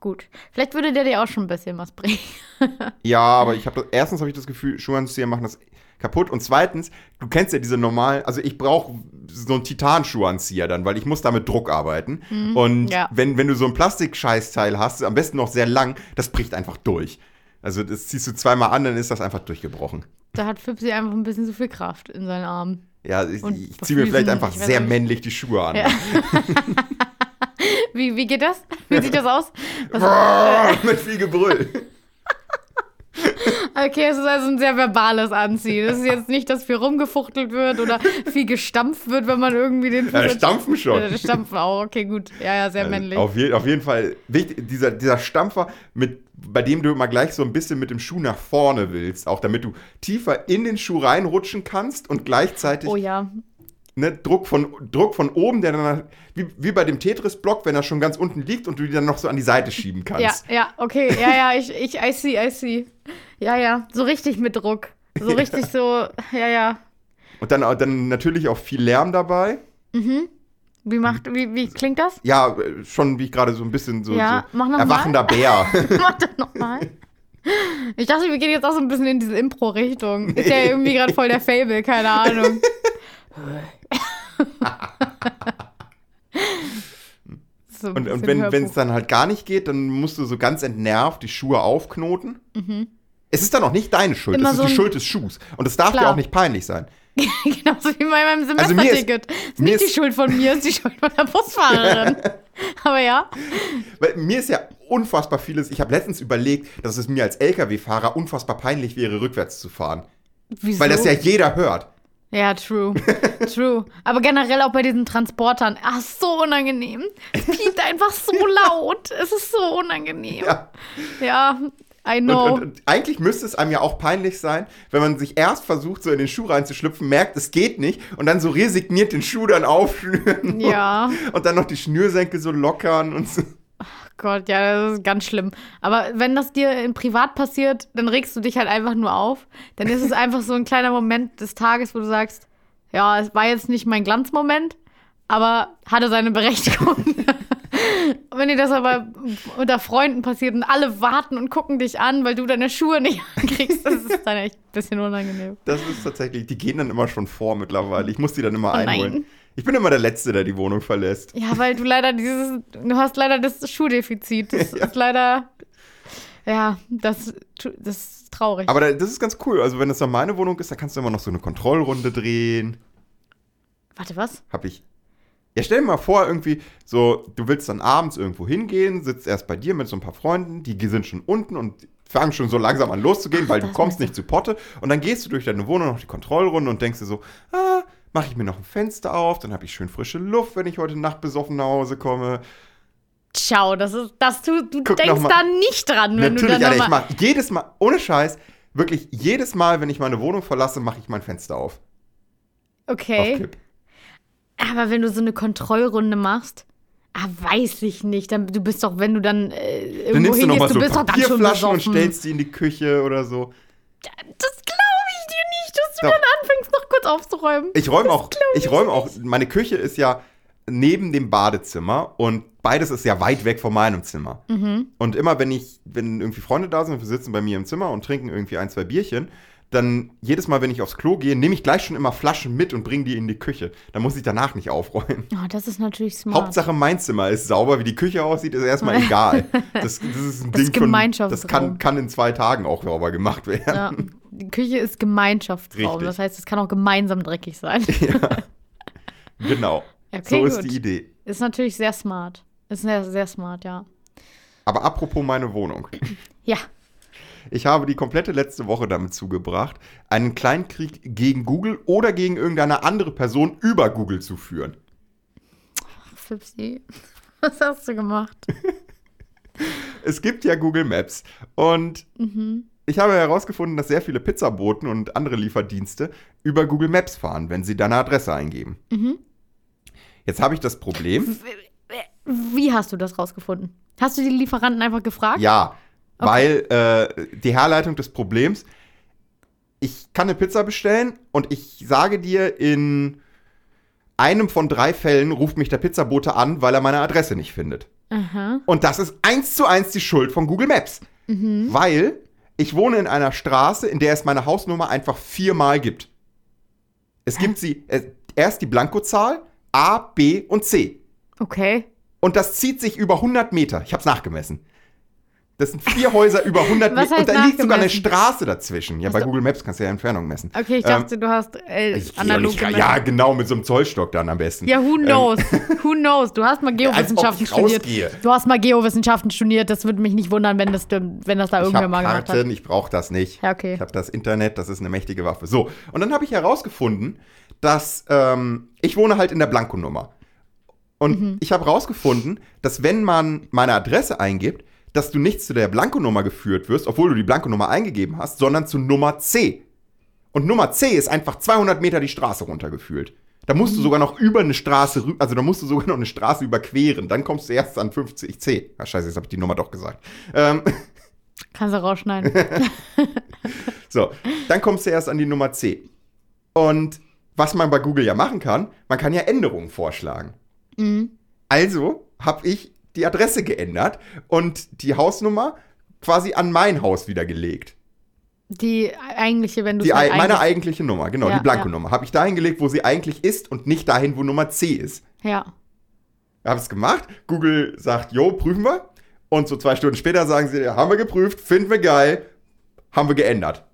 gut. Vielleicht würde der dir auch schon ein bisschen was bringen. Ja, aber ich habe erstens habe ich das Gefühl, Schuhanzieher machen das kaputt und zweitens, du kennst ja diese normalen, also ich brauche so einen Titanschuhanzieher dann, weil ich muss da mit Druck arbeiten und ja. wenn, wenn du so ein Plastikscheißteil hast, am besten noch sehr lang, das bricht einfach durch. Also das ziehst du zweimal an, dann ist das einfach durchgebrochen. Da hat Fipsi einfach ein bisschen zu viel Kraft in seinen Armen. Ja, ich, ich ziehe mir vielleicht einfach sehr nicht. männlich die Schuhe an. Ja. Wie, wie geht das? Wie sieht das aus? Was, mit viel Gebrüll. Okay, es ist also ein sehr verbales Anziehen. Das ist jetzt nicht, dass viel rumgefuchtelt wird oder viel gestampft wird, wenn man irgendwie den Ja, stampfen schon. Ja, stampfen auch. Okay, gut. Ja, ja, sehr männlich. Auf, je, auf jeden Fall wichtig, dieser, dieser Stampfer, mit, bei dem du immer gleich so ein bisschen mit dem Schuh nach vorne willst, auch damit du tiefer in den Schuh reinrutschen kannst und gleichzeitig Oh ja. Ne, Druck, von, Druck von oben, der dann wie, wie bei dem Tetris-Block, wenn er schon ganz unten liegt und du die dann noch so an die Seite schieben Ja, kannst. ja, okay. Ja, ja, ich, ich, I see, I see. Ja, ja. So richtig mit Druck. So richtig so, ja, ja. Und dann, dann natürlich auch viel Lärm dabei. Wie macht, wie, wie klingt das? Ja, schon wie ich gerade so ein bisschen so, Ja, so mach noch erwachender Bär. Mach das nochmal. Ich dachte, wir gehen jetzt auch so ein bisschen in diese Impro-Richtung. Ist ja irgendwie gerade voll der Fable, keine Ahnung. so Und, und wenn es dann halt gar nicht geht, dann musst du so ganz entnervt die Schuhe aufknoten. Es ist dann auch nicht deine Schuld, Mhm. Immer es ist so die Schuld des Schuhs. Und es darf dir Klar. auch nicht peinlich sein. Genauso wie bei meinem Also mir ist- Semesterticket. ist, nicht die Schuld von mir, ist die Schuld von der Busfahrerin. Aber ja. Weil mir ist ja unfassbar vieles, ich habe letztens überlegt, dass es mir als Lkw-Fahrer unfassbar peinlich wäre, rückwärts zu fahren. Wieso? Weil das ja jeder hört. Ja, true. True. Aber generell auch bei diesen Transportern. Ach, so unangenehm. Es piept einfach so laut. Es ist so unangenehm. Ja. Ja, I Und, know. und, und eigentlich müsste es einem ja auch peinlich sein, wenn man sich erst versucht, so in den Schuh reinzuschlüpfen, merkt, es geht nicht und dann so resigniert den Schuh dann aufschnüren. Ja. Und, und dann noch die Schnürsenkel so lockern und so. Gott, ja, das ist ganz schlimm. Aber wenn das dir in privat passiert, dann regst du dich halt einfach nur auf. Dann ist es einfach so ein kleiner Moment des Tages, wo du sagst, ja, es war jetzt nicht mein Glanzmoment, aber hatte seine Berechtigung. Und wenn dir das aber unter Freunden passiert und alle warten und gucken dich an, weil du deine Schuhe nicht ankriegst, das ist dann echt ein bisschen unangenehm. Das ist tatsächlich, die gehen dann immer schon vor mittlerweile. Ich muss die dann immer Oh nein. Ich bin immer der Letzte, der die Wohnung verlässt. Ja, weil du leider dieses, du hast leider das Schuhdefizit. Das Ja. ist leider, ja, das, das ist traurig. Aber da, das ist ganz cool. Also, wenn das dann meine Wohnung ist, dann kannst du immer noch so eine Kontrollrunde drehen. Warte, was? Hab ich. Ja, stell dir mal vor, irgendwie, so, du willst dann abends irgendwo hingehen, sitzt erst bei dir mit so ein paar Freunden, die sind schon unten und fangen schon so langsam an loszugehen, weil du kommst nicht zu Potte. Und dann gehst du durch deine Wohnung noch die Kontrollrunde und denkst dir so, ah, mache ich mir noch ein Fenster auf, dann habe ich schön frische Luft, wenn ich heute Nacht besoffen nach Hause komme. Ciao, das ist, das du, du Guck denkst da nicht dran, wenn Natürlich, du dann Alter, ich nochmal. mach jedes Mal, ohne Scheiß, wirklich jedes Mal, wenn ich meine Wohnung verlasse, mache ich mein Fenster auf. Auf Okay. Kipp. Aber wenn du so eine Kontrollrunde machst, ah, weiß ich nicht. Dann, du bist doch, wenn du dann äh, Dann irgendwo nimmst du hingehst, du so bist doch dann schon Papierflaschen und besoffen. stellst die in die Küche oder so. Das glaube ich dir nicht, dass du Doch. dann anfängst, noch kurz aufzuräumen. Ich räume auch, ich räume auch, meine Küche ist ja neben dem Badezimmer und beides ist ja weit weg von meinem Zimmer. Mhm. Und immer wenn ich, wenn irgendwie Freunde da sind und wir sitzen bei mir im Zimmer und trinken irgendwie ein, zwei Bierchen, dann jedes Mal, wenn ich aufs Klo gehe, nehme ich gleich schon immer Flaschen mit und bringe die in die Küche. Dann muss ich danach nicht aufräumen. Oh, das ist natürlich smart. Hauptsache mein Zimmer ist sauber, wie die Küche aussieht, ist erstmal egal. Das, das ist ein Das Ding ist von, das kann, kann in zwei Tagen auch sauber gemacht werden. Ja, die Küche ist Gemeinschaftsraum. Richtig. Das heißt, es kann auch gemeinsam dreckig sein. Genau. Okay, so ist gut. die Idee. Ist natürlich sehr smart. Ist sehr, sehr smart, ja. Aber apropos meine Wohnung. Ja. Ich habe die komplette letzte Woche damit zugebracht, einen Kleinkrieg gegen Google oder gegen irgendeine andere Person über Google zu führen. Fipsi. Was hast du gemacht? Es gibt ja Google Maps und ich habe herausgefunden, dass sehr viele Pizzaboten und andere Lieferdienste über Google Maps fahren, wenn sie deine Adresse eingeben. Jetzt habe ich das Problem. Wie hast du das rausgefunden? Hast du die Lieferanten einfach gefragt? Ja, weil äh, die Herleitung des Problems, ich kann eine Pizza bestellen und ich sage dir, in einem von drei Fällen ruft mich der Pizzabote an, weil er meine Adresse nicht findet. Aha. Und das ist eins zu eins die Schuld von Google Maps. Weil ich wohne in einer Straße, in der es meine Hausnummer einfach viermal gibt. Es gibt sie, äh, erst die Blankozahl, A, B und C. Okay. Und das zieht sich über 100 Meter. Ich habe es nachgemessen. Das sind vier Häuser über 100 Was Meter. Und da liegt sogar eine? Straße dazwischen. Ja, Hast bei Google Maps kannst du ja Entfernung messen. Okay, ich Ähm, dachte, du hast äh, analog nicht, gemessen. Ja, genau, mit so einem Zollstock dann am besten. Ja, who knows? who knows? Du hast mal Geowissenschaften ich studiert. rausgehe. Du hast mal Geowissenschaften studiert. Das würde mich nicht wundern, wenn das, wenn das da irgendwer mal gemacht hat. ich brauche das nicht. Ja, okay. Ich habe das Internet, das ist eine mächtige Waffe. So, und dann habe ich herausgefunden, dass ähm, ich wohne halt in der Blankonummer. Und Mhm. ich habe herausgefunden, dass wenn man meine Adresse eingibt, dass du nicht zu der Blankonummer geführt wirst, obwohl du die Blankonummer eingegeben hast, sondern zu Nummer C. Und Nummer C ist einfach 200 Meter die Straße runtergefühlt. Da musst Mhm. du sogar noch über eine Straße, also da musst du sogar noch eine Straße überqueren. Dann kommst du erst an 50C. Ah, scheiße, jetzt habe ich die Nummer doch gesagt. Ähm, Kannst du rausschneiden. So, dann kommst du erst an die Nummer C. Und was man bei Google ja machen kann, man kann ja Änderungen vorschlagen. Mhm. Also habe ich die Adresse geändert und die Hausnummer quasi an mein Haus wieder gelegt. Die eigentliche, wenn du Die, halt ei- meine eigentlich- eigentliche Nummer, genau, Ja, die Blanko-Nummer. Habe ich dahin gelegt, wo sie eigentlich ist und nicht dahin, wo Nummer C ist. Ja. Habe es gemacht. Google sagt, jo, prüfen wir. Und so zwei Stunden später sagen sie, ja, haben wir geprüft, finden wir geil, haben wir geändert.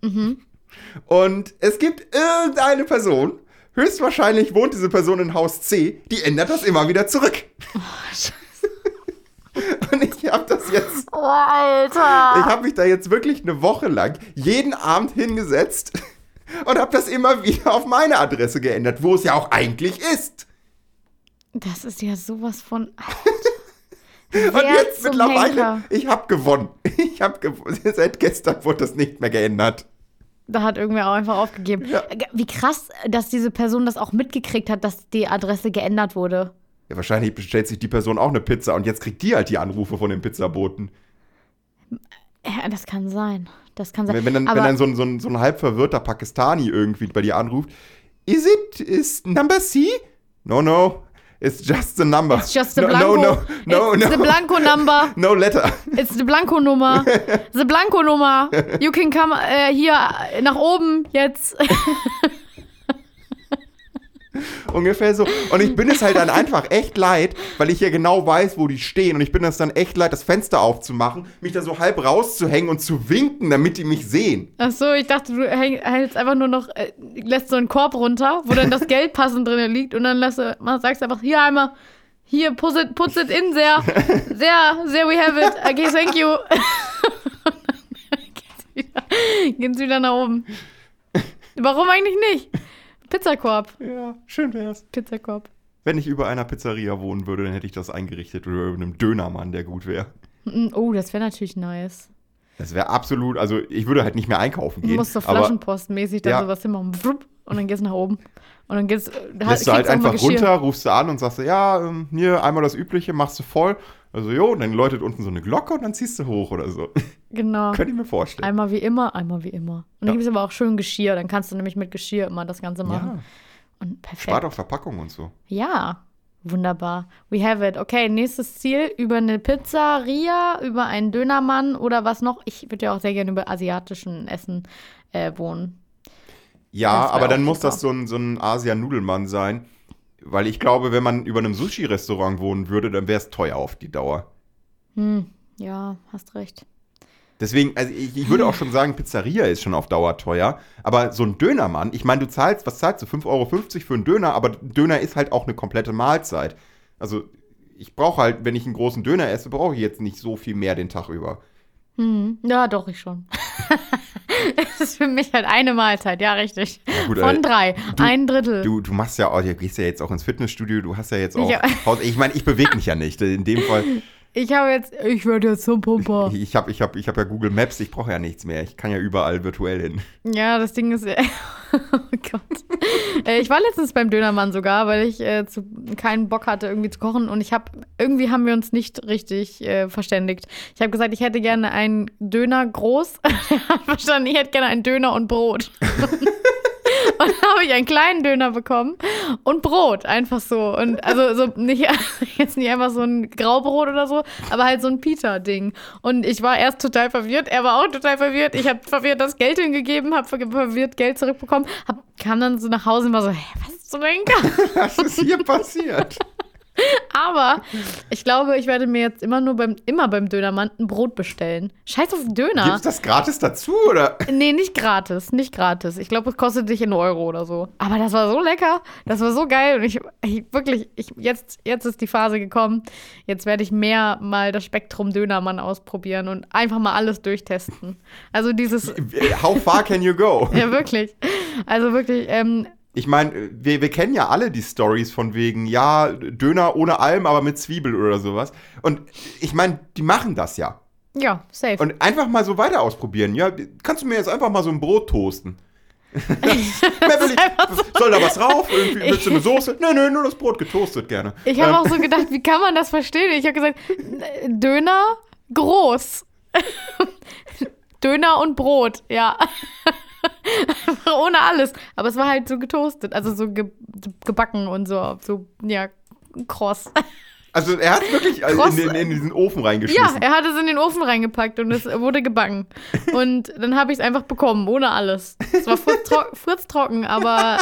Und es gibt irgendeine Person, höchstwahrscheinlich wohnt diese Person in Haus C, die ändert das immer wieder zurück. Und ich habe das jetzt, Oh, Alter. ich habe mich da jetzt wirklich eine Woche lang jeden Abend hingesetzt und habe das immer wieder auf meine Adresse geändert, wo es ja auch eigentlich ist. Das ist ja sowas von. Und jetzt mittlerweile, Henker? ich habe gewonnen. Ich habe gewonnen. Seit gestern wurde das nicht mehr geändert. Da hat irgendwer auch einfach aufgegeben. Ja. Wie krass, dass diese Person das auch mitgekriegt hat, dass die Adresse geändert wurde. Ja, wahrscheinlich bestellt sich die Person auch eine Pizza und jetzt kriegt die halt die Anrufe von dem Pizzaboten. Ja, das kann sein. Das kann sein. Wenn, wenn dann, wenn dann so, ein, so, ein, so ein halb verwirrter Pakistani irgendwie bei dir anruft, is it is number C? No, no, it's just the number. it's just the no, Blanco. No, no, no, it's no. the Blanco number. No letter. It's the Blanco Nummer. The Blanco Nummer. You can come äh, hier nach oben jetzt. Ungefähr so. Und ich bin es halt dann einfach echt leid, weil ich ja genau weiß, wo die stehen. Und ich bin es dann echt leid, das Fenster aufzumachen, mich da so halb rauszuhängen und zu winken, damit die mich sehen. Ach so, ich dachte, du hältst einfach nur noch, äh, lässt so einen Korb runter, wo dann das Geld passend drin liegt und dann lässt sagst einfach, hier einmal, hier, put it, put it in there, there, there we have it, okay, thank you. Geht's wieder, geht's wieder nach oben. Warum eigentlich nicht? Pizzakorb, Ja, schön wär's. Pizzakorb. Wenn ich über einer Pizzeria wohnen würde, dann hätte ich das eingerichtet oder über einem Dönermann, der gut wäre. Oh, das wäre natürlich nice. Das wäre absolut, also ich würde halt nicht mehr einkaufen Du gehen. musst so flaschenpostmäßig dann Ja. sowas hinmachen. Und dann geht's nach oben. Und dann geht's. Da lässt du halt einfach runter, rufst du an und sagst, ja, ähm, hier einmal das Übliche, machst du voll. Also jo, und dann läutet unten so eine Glocke und dann ziehst du hoch oder so. Genau. Könnte ich mir vorstellen. Einmal wie immer, einmal wie immer. Und dann Ja. gibt es aber auch schön Geschirr. Dann kannst du nämlich mit Geschirr immer das Ganze machen. Ja, Und perfekt. spart auch Verpackung und so. Ja, wunderbar. We have it. Okay, nächstes Ziel über eine Pizzeria, über einen Dönermann oder was noch. Ich würde ja auch sehr gerne über asiatischen Essen äh, wohnen. Ja, aber dann muss super. das so ein, so ein Asian-Nudelmann sein. Weil ich glaube, wenn man über einem Sushi-Restaurant wohnen würde, dann wäre es teuer auf die Dauer. Hm, ja, hast recht. Deswegen, also ich, ich würde auch schon sagen, Pizzeria ist schon auf Dauer teuer. Aber so ein Dönermann, ich meine, du zahlst, was zahlst du? 5,50 Euro für einen Döner, aber Döner ist halt auch eine komplette Mahlzeit. Also ich brauche halt, wenn ich einen großen Döner esse, brauche ich jetzt nicht so viel mehr den Tag über. Hm, ja, doch, ich schon. Es ist für mich halt eine Mahlzeit, ja, richtig. Ja, gut, Von äh, drei. ein Drittel. Du, du machst ja auch, du gehst ja jetzt auch ins Fitnessstudio, du hast ja jetzt auch. Haus. Ich meine, ich bewege mich ja nicht. In dem Fall, ich habe jetzt, ich werde jetzt zum Pumper. ich habe ich hab, ich hab ja Google Maps, ich brauche ja nichts mehr. Ich kann ja überall virtuell hin. Ja, das Ding ist, oh Gott. Äh, ich war letztens beim Dönermann sogar, weil ich äh, zu, keinen Bock hatte, irgendwie zu kochen. Und ich habe, irgendwie haben wir uns nicht richtig äh, verständigt. Ich habe gesagt, ich hätte gerne einen Döner groß. er hat verstanden, ich hätte gerne einen Döner und Brot. Und dann habe ich einen kleinen Döner bekommen und Brot, einfach so. Und also so nicht, jetzt nicht einfach so ein Graubrot oder so, aber halt so ein Pita-Ding. Und ich war erst total verwirrt, er war auch total verwirrt. Ich habe verwirrt das Geld hingegeben, habe verwirrt Geld zurückbekommen, hab, kam dann so nach Hause und war so, hä, was ist so denn? Was ist hier passiert? Aber ich glaube, ich werde mir jetzt immer nur beim, immer beim Dönermann ein Brot bestellen. Scheiß auf Döner. Gibt es das gratis dazu, oder? Nee, nicht gratis, nicht gratis. Ich glaube, es kostet dich einen Euro oder so. Aber das war so lecker, das war so geil. Und ich, ich wirklich, ich, jetzt, jetzt ist die Phase gekommen. Jetzt werde ich mehr mal das Spektrum Dönermann ausprobieren und einfach mal alles durchtesten. Also dieses, How far can you go? ja wirklich. Also wirklich, ähm, Ich meine, wir, wir kennen ja alle die Stories von wegen, ja, Döner ohne Alm, aber mit Zwiebel oder sowas. Und ich meine, die machen das ja. ja, safe. Und einfach mal so weiter ausprobieren. Ja, kannst du mir jetzt einfach mal so ein Brot toasten? Ich, soll da was drauf? Irgendwie, willst du eine Soße? Nö, nö, nur das Brot getoastet gerne. Ich habe auch so gedacht, wie kann man das verstehen? Ich habe gesagt, Döner groß. Döner und Brot, ja. Einfach Ohne alles. Aber es war halt so getoastet, also so ge gebacken und so, so, ja, kross. Also er hat wirklich also in, den- in diesen Ofen Ja, reingeschmissen. er hat es in den Ofen reingepackt und es wurde gebacken. Und dann habe ich es einfach bekommen, ohne alles. Es war furztro furztrocken, aber,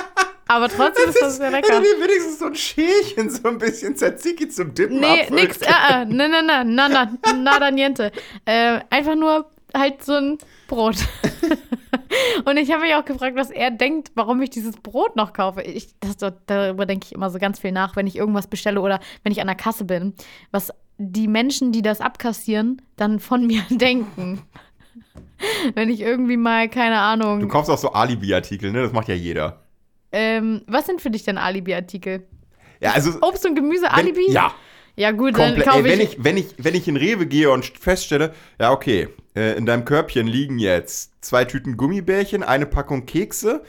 aber trotzdem ist das sehr lecker. Hätte wenigstens so ein Schälchen, so ein bisschen Tzatziki zum Dippen Nee, abfüllen nix, äh, äh, ne, ne, ne, na, na, nada niente. Äh, einfach nur halt so ein Brot. Und ich habe mich auch gefragt, was er denkt, warum ich dieses Brot noch kaufe. Ich, das, darüber denke ich immer so ganz viel nach, wenn ich irgendwas bestelle oder wenn ich an der Kasse bin. Was die Menschen, die das abkassieren, dann von mir denken. Wenn ich irgendwie mal, keine Du Ahnung. kaufst auch so Alibi-Artikel, ne? Das macht ja jeder. Ähm, was sind für dich denn Alibi-Artikel? Ja, also. Obst und Gemüse, wenn- Alibi? Ja, Ja, gut, komplett. dann kaufe wenn, ich. ich, wenn, ich, wenn ich in Rewe gehe und feststelle, ja, okay, äh, in deinem Körbchen liegen jetzt zwei Tüten Gummibärchen, eine Packung Kekse,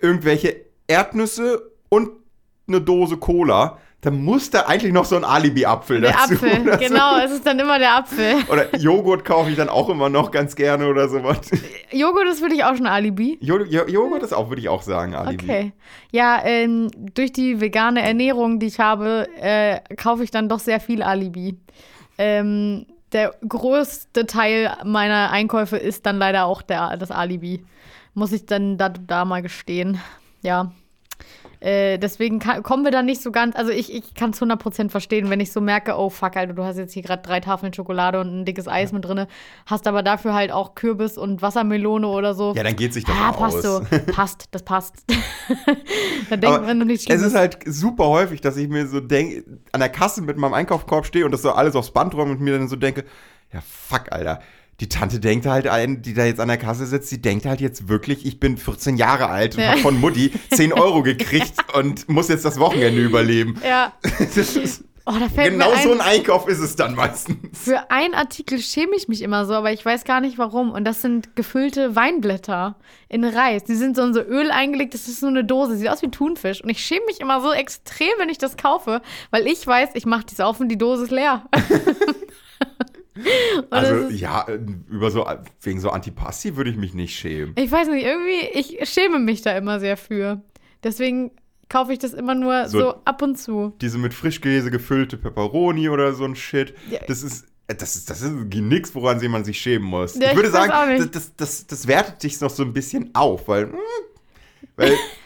irgendwelche Erdnüsse und eine Dose Cola, dann muss da eigentlich noch so ein Alibi-Apfel Der dazu. Apfel, oder so. genau, es ist dann immer der Apfel. Oder Joghurt kaufe ich dann auch immer noch ganz gerne oder sowas. Joghurt ist für dich auch schon Alibi. Jo Jo- Joghurt ist auch, würde ich auch sagen, Alibi. Okay. Ja, ähm, durch die vegane Ernährung, die ich habe, äh, kaufe ich dann doch sehr viel Alibi. Ähm, der größte Teil meiner Einkäufe ist dann leider auch der, das Alibi. Muss ich dann da, da mal gestehen. Ja. Äh, deswegen kann, kommen wir da nicht so ganz. Also, ich, ich kann es 100% verstehen, wenn ich so merke, oh fuck, Alter, du hast jetzt hier gerade drei Tafeln Schokolade und ein dickes Eis mit drin, hast aber dafür halt auch Kürbis und Wassermelone oder so. Ja, dann geht sich das Ah, passt aus. so. Passt, das passt. da denkt man noch nicht es Schlimmes. ist halt super häufig, dass ich mir so denke, an der Kasse mit meinem Einkaufskorb stehe und das so alles aufs Band räume und mir dann so denke, ja fuck, Alter. Die Tante denkt halt, ein, die da jetzt an der Kasse sitzt, die denkt halt jetzt wirklich, ich bin 14 Jahre alt und Ja. hab von Mutti 10 Euro gekriegt und muss jetzt das Wochenende überleben. ja. Das ist, Oh, genau ein, so ein Einkauf ist es dann meistens. Für einen Artikel schäme ich mich immer so, aber ich weiß gar nicht warum. Und das sind gefüllte Weinblätter in Reis. Die sind so in so Öl eingelegt, das ist so eine Dose, sieht aus wie Thunfisch. Und ich schäme mich immer so extrem, wenn ich das kaufe, weil ich weiß, ich mache dies auf und die Dose ist leer. Also ja, über so, wegen so Antipasti würde ich mich nicht schämen. Ich weiß nicht, irgendwie, ich schäme mich da immer sehr für. Deswegen kaufe ich das immer nur so, So- ab und zu. Diese mit Frischkäse gefüllte Pepperoni oder so ein Shit. Ja. Das ist. Das ist, das ist nichts, woran man sich schämen muss. Ja, ich würde ich weiß sagen, das, das, das, das wertet dich noch so ein bisschen auf, weil, mm, weil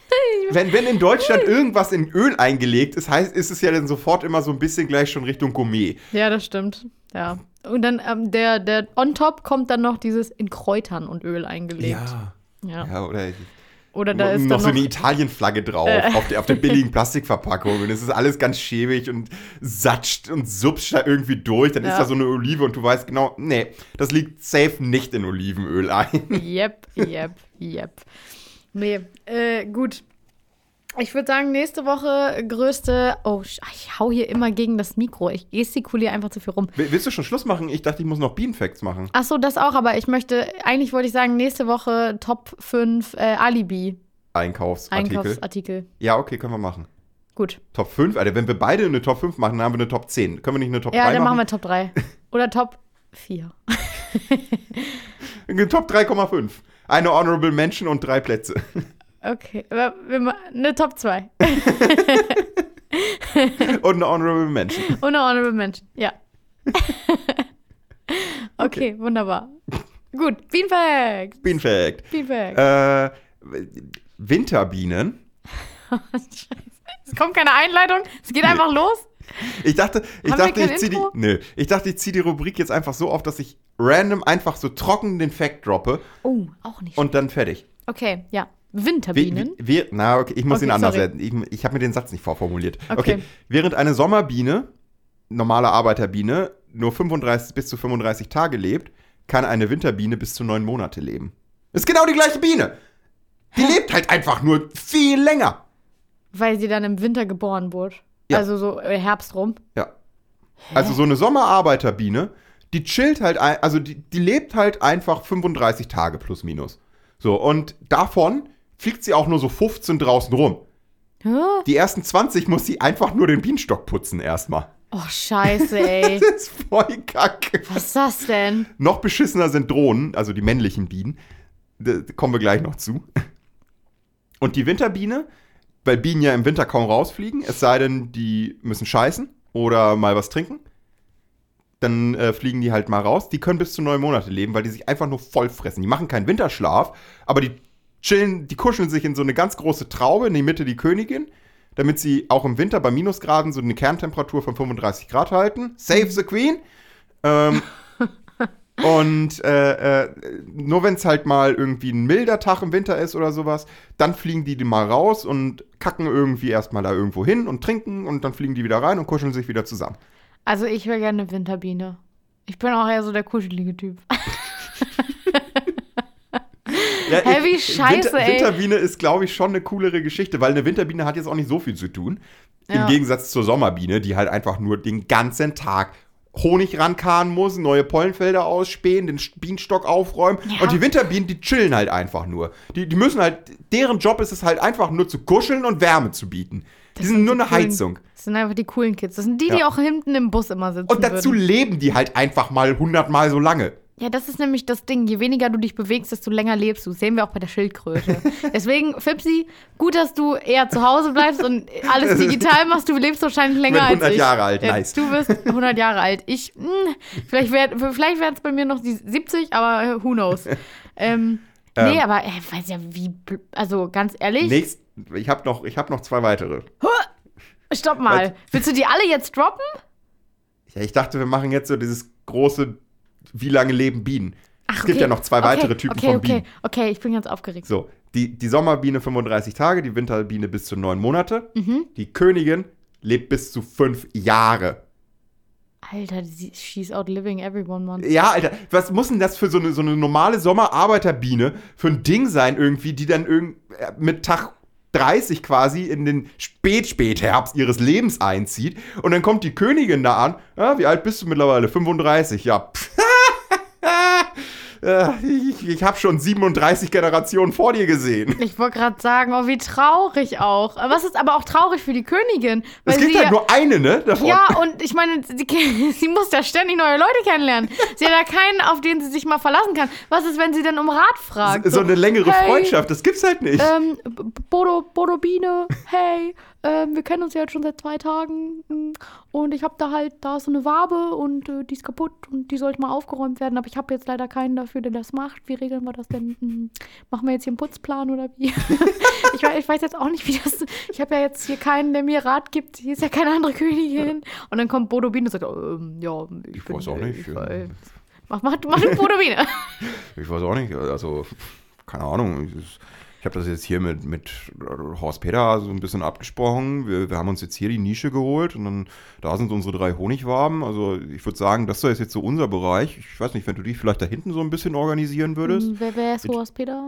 wenn, wenn in Deutschland irgendwas in Öl eingelegt ist, heißt, ist es ja dann sofort immer so ein bisschen gleich schon Richtung Gourmet. Ja, das stimmt. Ja. Und dann ähm, der, der on top kommt dann noch dieses in Kräutern und Öl eingelegt. Ja. ja oder Oder da ist noch so eine Italienflagge drauf Äh. auf, der, auf der billigen Plastikverpackung. Und es ist alles ganz schäbig und satscht und supscht da irgendwie durch. Dann ist Ja. da so eine Olive und du weißt genau, nee, das liegt safe nicht in Olivenöl ein. Yep, yep, yep. Nee, äh, gut. Ich würde sagen, nächste Woche größte. Oh, ich hau hier immer gegen das Mikro. Ich gestikuliere einfach zu viel rum. Will- Willst du schon Schluss machen? Ich dachte, ich muss noch Beanfacts machen. Ach so, das auch, aber ich möchte, eigentlich wollte ich sagen, nächste Woche Top 5 äh, Alibi. Einkaufsartikel. Einkaufsartikel. Ja, okay, können wir machen. Gut. Top 5, Alter, wenn wir beide eine Top 5 machen, dann haben wir eine Top 10. Können wir nicht eine Top Ja, 3 dann machen machen? wir Top 3. Oder Top 4. wir Top 3,5. Eine Honorable Mention und drei Plätze. Okay. Eine Top 2. und eine Honorable Mention. Und eine Honorable Mention. Ja. okay, wunderbar. Gut. Bean Facts. Bean Fact. Bean Facts. Äh, Winterbienen. Scheiße. Es kommt keine Einleitung. Es geht einfach los. Ich dachte, ich Haben wir dachte, ich zieh die, nö, ich dachte, ich ziehe die Rubrik jetzt einfach so auf, dass ich random einfach so trocken den Fact droppe Oh, auch nicht. und dann fertig. okay, ja. Winterbienen. wie, wir, na, okay, ich muss Okay, ihn anders sorry. Ich, ich habe mir den Satz nicht vorformuliert. Okay. Okay. Während eine Sommerbiene, normale Arbeiterbiene, nur 35 bis zu 35 Tage lebt, kann eine Winterbiene bis zu neun Monate leben. Ist genau die gleiche Biene. Die lebt halt einfach nur viel länger. Weil sie dann im Winter geboren wurde. Ja. Also so äh, Herbst rum. Ja. Also so eine Sommerarbeiterbiene, die chillt halt, ein, also die, die lebt halt einfach 35 Tage plus minus. So, und davon fliegt sie auch nur so 15 draußen rum. Hä? Die ersten 20 muss sie einfach nur den Bienenstock putzen erstmal. Oh, scheiße, ey. Das ist voll kacke. Was ist das denn? Noch beschissener sind Drohnen, also die männlichen Bienen. Da kommen wir gleich noch zu. Und die Winterbiene, weil Bienen ja im Winter kaum rausfliegen, es sei denn, die müssen scheißen oder mal was trinken. Dann äh, fliegen die halt mal raus. Die können bis zu neun Monate leben, weil die sich einfach nur voll fressen. Die machen keinen Winterschlaf, aber die chillen, die kuscheln sich in so eine ganz große Traube, in die Mitte die Königin, damit sie auch im Winter bei Minusgraden so eine Kerntemperatur von 35 Grad halten. Save the Queen. Ähm, und äh, äh, nur wenn es halt mal irgendwie ein milder Tag im Winter ist oder sowas, dann fliegen die, mal raus und kacken irgendwie erstmal da irgendwo hin und trinken und dann fliegen die wieder rein und kuscheln sich wieder zusammen. Also ich wäre gerne eine Winterbiene. Ich bin auch eher so der kuschelige Typ. Ja, Hä, wie scheiße, Winter, ey. Winterbiene ist, glaube ich, schon eine coolere Geschichte, weil eine Winterbiene hat jetzt auch nicht so viel zu tun. Im Ja. Gegensatz zur Sommerbiene, die halt einfach nur den ganzen Tag Honig rankarren muss, neue Pollenfelder ausspähen, den Bienenstock aufräumen. Ja. Und die Winterbienen, die chillen halt einfach nur. Die, die müssen halt, deren Job ist es halt einfach nur zu kuscheln und Wärme zu bieten. Die Das sind nur die eine coolen- Heizung. Das sind einfach die coolen Kids. Das sind die, die Ja. auch hinten im Bus immer sitzen. Und dazu Würden. leben die halt einfach mal hundertmal so lange. Ja, das ist nämlich das Ding. Je weniger du dich bewegst, desto länger lebst du. Das sehen wir auch bei der Schildkröte. Deswegen, Fipsi, gut, dass du eher zu Hause bleibst und alles digital machst. Du lebst wahrscheinlich länger als 100 ich. Jahre alt, Ja, nice. Du bist 100 Jahre alt. Ich, mh, vielleicht wären vielleicht es bei mir noch die 70, aber äh, who knows. ähm, nee, Ähm. aber ich weiß ja, wie, also ganz ehrlich. Nächst, ich habe noch, ich hab noch zwei weitere. Stopp mal. Willst du die alle jetzt droppen? Ja, ich dachte, wir machen jetzt so dieses große, wie lange leben Bienen. Ach, es gibt okay. ja noch zwei okay. weitere Typen okay, von okay. Bienen. Okay, ich bin ganz aufgeregt. So, die, die Sommerbiene 35 Tage, die Winterbiene bis zu neun Monate. Mhm. Die Königin lebt bis zu fünf Jahre. Alter, she's outliving everyone, Mann. Ja, Alter, was muss denn das für so eine, so eine normale Sommerarbeiterbiene für ein Ding sein irgendwie, die dann irgend, äh, mit Tag 30 quasi in den Spät-Spätherbst ihres Lebens einzieht und dann kommt die Königin da an. Ja, wie alt bist du mittlerweile? 35, ja. Äh, ich ich habe schon 37 Generationen vor dir gesehen. Ich wollte gerade sagen, oh, wie traurig auch. Was ist aber auch traurig für die Königin? Es gibt halt ja, nur eine, ne? Davon. ja, und ich meine, sie, sie muss ja ständig neue Leute kennenlernen. Sie hat ja keinen, auf den sie sich mal verlassen kann. Was ist, wenn sie dann um Rat fragt? so eine längere hey, Freundschaft, das gibt's halt nicht. Ähm, Bodo, Bodo Biene, hey, ähm, wir kennen uns ja jetzt schon seit zwei Tagen mm, und ich habe da halt, da ist so eine Wabe und äh, die ist kaputt und die sollte mal aufgeräumt werden, aber ich habe jetzt leider keinen dafür, der das macht. Wie regeln wir das denn? Hm, machen wir jetzt hier einen Putzplan oder wie? ich, weiß, ich weiß jetzt auch nicht, wie das, ich habe ja jetzt hier keinen, der mir Rat gibt, hier ist ja keine andere Königin. Und dann kommt Bodo Biene und sagt, ähm, ja, ich, Ich bin, weiß auch äh, nicht, Ich, weiß. mach, mach, mach Bodo Biene. Ich weiß auch nicht, also, keine Ahnung. Ich, ich habe das jetzt hier mit, mit Horst Peter so ein bisschen abgesprochen. Wir, wir haben uns jetzt hier die Nische geholt und dann, da sind unsere drei Honigwaben. Also, ich würde sagen, das ist jetzt so unser Bereich. Ich weiß nicht, wenn du dich vielleicht da hinten so ein bisschen organisieren würdest. Wer, wer ist Horst Peter?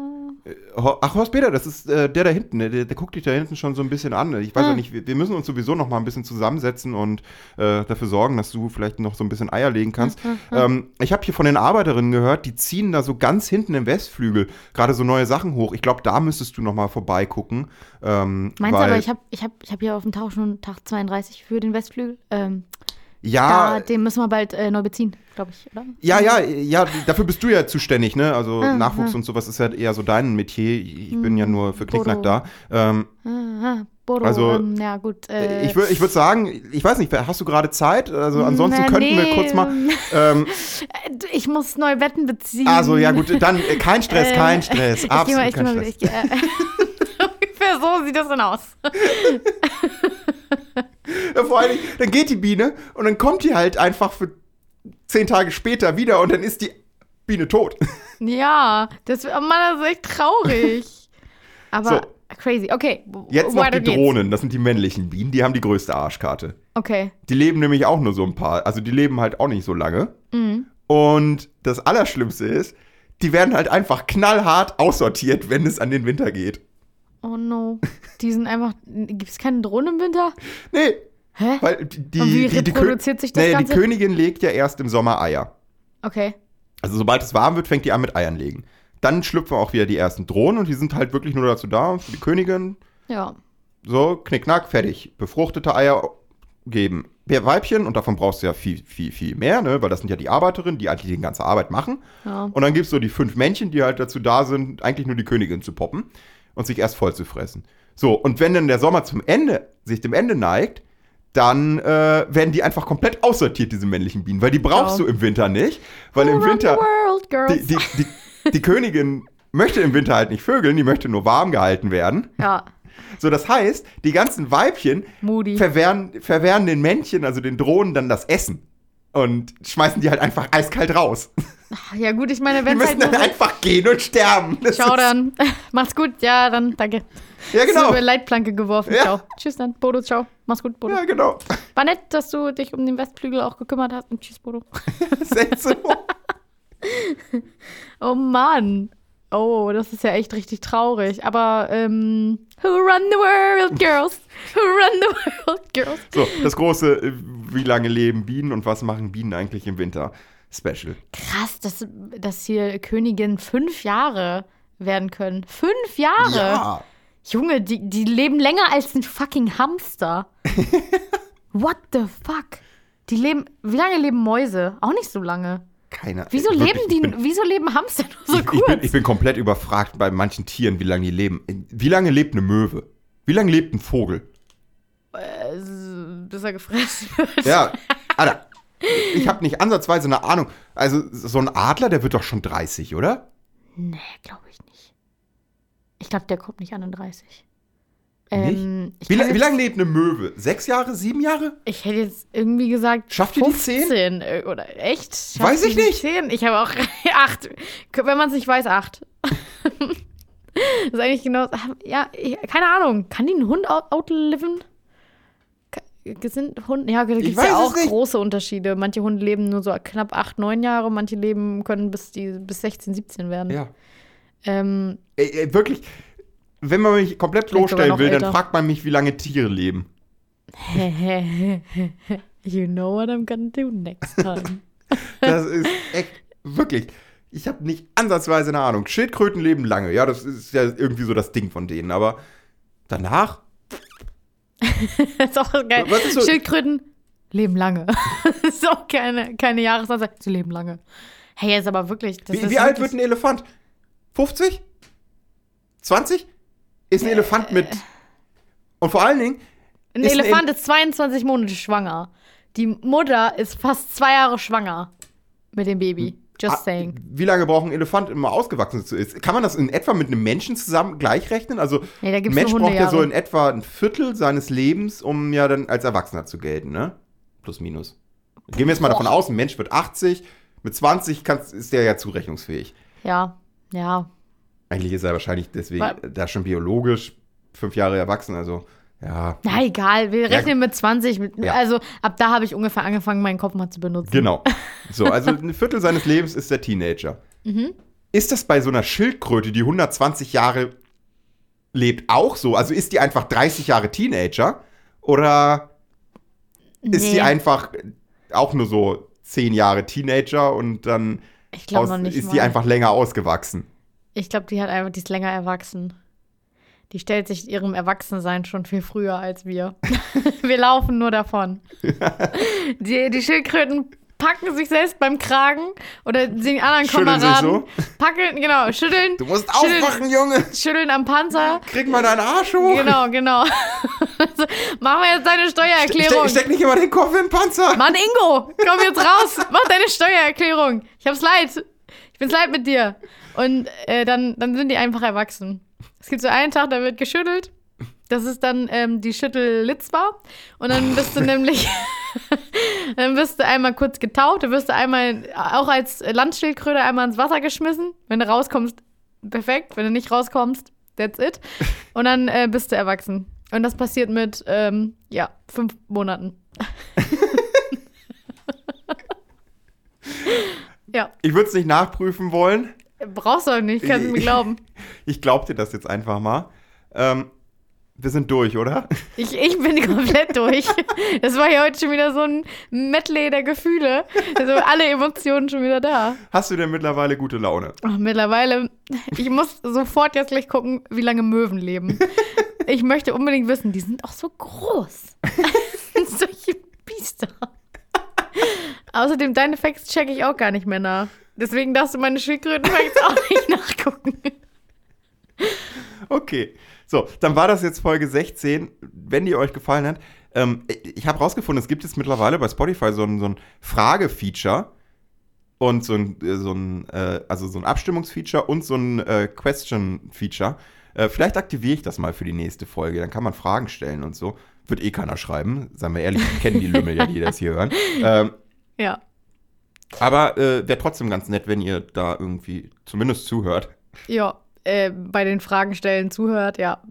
Ho- Ach, Horst Peter, das ist äh, der da hinten. Der, der guckt dich da hinten schon so ein bisschen an. Ich weiß Ah. ja nicht, wir, wir müssen uns sowieso noch mal ein bisschen zusammensetzen und äh, dafür sorgen, dass du vielleicht noch so ein bisschen Eier legen kannst. Mhm, Ähm, ich habe hier von den Arbeiterinnen gehört, die ziehen da so ganz hinten im Westflügel gerade so neue Sachen hoch. Ich glaube, da müsstest du noch mal vorbeigucken. Ähm, Meinst du aber, ich habe ich hab, ich hab hier auf dem Tausch schon Tag 32 für den Westflügel. Ähm, ja, da, den müssen wir bald äh, neu beziehen, glaube ich, oder? Ja, ja, ja, dafür bist du ja zuständig, ne? Also Ah, Nachwuchs ah. und sowas ist ja eher so dein Metier. Ich bin ja nur für Knickknack da. Ähm, Ah, Bodo, Also, ähm, ja gut. Äh, ich würde ich würd sagen, ich weiß nicht, hast du gerade Zeit? Also ansonsten na, könnten wir nee, kurz mal. ähm, Ähm, Ich muss neue Wetten beziehen. also ja gut, dann äh, kein Stress, Äh, kein Stress, Ich geh mal, absolut ich kein mal, Stress. ich, äh, so sieht das dann aus. Ja, vor Dingen, dann geht die Biene und dann kommt die halt einfach für zehn Tage später wieder und dann ist die Biene tot. Ja, das, oh Mann, das ist echt traurig. Aber So. crazy. Okay, Jetzt noch die. Drohnen, das sind die männlichen Bienen, die haben die größte Arschkarte. Okay. Die leben nämlich auch nur so ein paar, also die leben halt auch nicht so lange. Mhm. Und das Allerschlimmste ist, die werden halt einfach knallhart aussortiert, wenn es an den Winter geht. Oh no. Die sind einfach. Gibt es keine Drohnen im Winter? Nee, Hä? weil die, Und wie die, die, reproduziert sich das nee, die Ganze? Königin legt ja erst im Sommer Eier. Okay. Also sobald es warm wird, fängt die an mit Eiern legen. Dann schlüpfen auch wieder die ersten Drohnen und die sind halt wirklich nur dazu da, für die Königin Ja. so, knickknack, fertig. Befruchtete Eier geben Weibchen und davon brauchst du ja viel, viel, viel mehr, ne? weil das sind ja die Arbeiterinnen, die eigentlich die ganze Arbeit machen. Ja. Und dann gibt es so die fünf Männchen, die halt dazu da sind, eigentlich nur die Königin zu poppen und sich erst voll zu fressen. So, und wenn dann der Sommer zum Ende, sich dem Ende neigt, dann äh, werden die einfach komplett aussortiert, diese männlichen Bienen, weil die brauchst Ja. du im Winter nicht, weil im Around Winter world, die, die, die, die Königin möchte im Winter halt nicht vögeln, die möchte nur warm gehalten werden. ja. So, das heißt, die ganzen Weibchen verwehren, verwehren den Männchen, also den Drohnen, dann das Essen. Und schmeißen die halt einfach eiskalt raus. Ja, gut, ich meine, Die wenn es müssen halt dann einfach gehen und sterben. Das Ciao dann. Macht's gut. Ja, dann, danke. Ja, genau. über Leitplanke geworfen. Ja. Ciao. Tschüss dann. Bodo, ciao. Mach's gut, Bodo. Ja, genau. War nett, dass du dich um den Westflügel auch gekümmert hast. Und tschüss, Bodo. So. Oh Mann. Oh, das ist ja echt richtig traurig. Aber, ähm, who run the world, girls? Run the world, girls? So, das große, wie lange leben Bienen und was machen Bienen eigentlich im Winter? Special. Krass, dass, dass hier Königin fünf Jahre werden können. Fünf Jahre? Ja. Junge, die, die leben länger als ein fucking Hamster. What the fuck? Die leben, wie lange leben Mäuse? Auch nicht so lange. Keine Wieso wirklich, leben ich die, bin- wieso leben Hamster nur so ich, kurz? ich, bin, ich bin komplett überfragt bei manchen Tieren, wie lange die leben. Wie lange lebt eine Möwe? Wie lange lebt ein Vogel? äh, bis er gefressen wird. Ja, Alter, ich habe nicht ansatzweise eine Ahnung. Also, so ein Adler, der wird doch schon 30, oder? Nee, glaube ich nicht. Ich glaube, der kommt nicht an den 30. Ähm, Wie, la- wie lange lebt eine Möwe? Sechs Jahre, sieben Jahre? Ich hätte jetzt irgendwie gesagt, Schafft ihr die 15 äh, oder echt? Schafft Weiß ich nicht. 10? Ich habe auch 8. Wenn man es nicht weiß, 8. das ist eigentlich genau. Ja, ich, keine Ahnung. Kann die einen Hund out- outliven? Sind Hunde, ja, da gibt ja auch große Unterschiede. Manche Hunde leben nur so knapp 8, 9 Jahre, manche leben können bis, die, bis 16, 17 werden. Ja. Ähm, Ey, ey, wirklich, wenn man mich komplett bloßstellen will, dann älter. fragt man mich, wie lange Tiere leben. you know what I'm gonna do next time. Das ist echt, wirklich. Ich habe nicht ansatzweise eine Ahnung. Schildkröten leben lange. Ja, das ist ja irgendwie so das Ding von denen. Aber danach? Das ist auch geil. Ist so- Schildkröten leben lange. das ist auch keine, keine Jahreszahl. Sie leben lange. Hey, jetzt aber wirklich. Das Wie, ist wie alt wird ein Elefant? 50? 20? Ist ein Elefant mit. Und vor allen Dingen, Ein ist ein Elefant ist 22 Monate schwanger. Die Mutter ist fast zwei Jahre schwanger mit dem Baby. Just ah, saying. wie lange braucht ein Elefant, um mal ausgewachsen zu ist? Kann man das in etwa mit einem Menschen zusammen gleich rechnen? Also, Nee, ein Mensch braucht ja so in etwa ein Viertel seines Lebens, um ja dann als Erwachsener zu gelten, ne? Plus, minus. Gehen wir jetzt mal davon aus, ein Mensch wird 80, mit 20 kannst, ist der ja zurechnungsfähig. Ja, ja. Eigentlich ist er wahrscheinlich deswegen Wa- da schon biologisch fünf Jahre erwachsen, also ja. Na egal, wir Ja, rechnen mit 20. Mit, Ja. Also ab da habe ich ungefähr angefangen, meinen Kopf mal zu benutzen. Genau. So, also ein Viertel seines Lebens ist der Teenager. Mhm. ist das bei so einer Schildkröte, die 120 Jahre lebt, auch so? Also ist die einfach 30 Jahre Teenager? Oder ist Nee. sie einfach auch nur so 10 Jahre Teenager und dann aus- ist mal. die einfach länger ausgewachsen? Ich glaube, die hat einfach, die ist länger erwachsen. Die stellt sich ihrem Erwachsensein schon viel früher als wir. wir laufen nur davon. die, die Schildkröten packen sich selbst beim Kragen oder den anderen Schütteln Kameraden. so. Packen, genau, schütteln. Du musst schütteln, aufwachen, Junge! Schütteln am Panzer. Krieg mal deinen Arsch hoch! Genau, genau. Also, Machen wir jetzt deine Steuererklärung. Steck, steck nicht immer den Kopf im Panzer! Mann, Ingo, komm jetzt raus. Mach deine Steuererklärung. Ich hab's leid. Ich bin's leid mit dir. Und äh, dann, dann sind die einfach erwachsen. Es gibt so einen Tag, da wird geschüttelt. Das ist dann ähm, die Schüttelitzbar. Und dann bist du nämlich, dann wirst du einmal kurz getaucht, dann wirst du einmal auch als Landschildkröte einmal ins Wasser geschmissen. Wenn du rauskommst, perfekt. Wenn du nicht rauskommst, that's it. Und dann äh, bist du erwachsen. Und das passiert mit, ähm, ja, fünf Monaten. ja, Ich würde es nicht nachprüfen wollen. Brauchst du auch nicht, kannst du mir glauben. Ich glaub dir das jetzt einfach mal. Ähm, wir sind durch, oder? Ich, ich bin komplett durch. Das war ja heute schon wieder so ein Medley der Gefühle. Also alle Emotionen schon wieder da. Hast du denn mittlerweile gute Laune? Oh, mittlerweile, ich muss sofort jetzt gleich gucken, wie lange Möwen leben. Ich möchte unbedingt wissen, die sind auch so groß. Sind solche Biester. Außerdem, deine Facts checke ich auch gar nicht mehr nach. Deswegen darfst du meine Schildkröten-Facts auch nicht nachgucken. Okay. So, dann war das jetzt Folge 16. Wenn die euch gefallen hat, ähm, ich habe rausgefunden, es gibt jetzt mittlerweile bei Spotify so ein, so ein Frage-Feature und so ein, äh, so ein äh, also so ein Abstimmungsfeature und so ein äh, Question-Feature. Äh, vielleicht aktiviere ich das mal für die nächste Folge. Dann kann man Fragen stellen und so. Wird eh keiner schreiben. Sagen wir ehrlich, kennen die Lümmel ja, die das hier hören. Ähm, Ja, aber äh, wäre trotzdem ganz nett, wenn ihr da irgendwie zumindest zuhört. ja. Äh, bei den Fragen stellen zuhört, ja.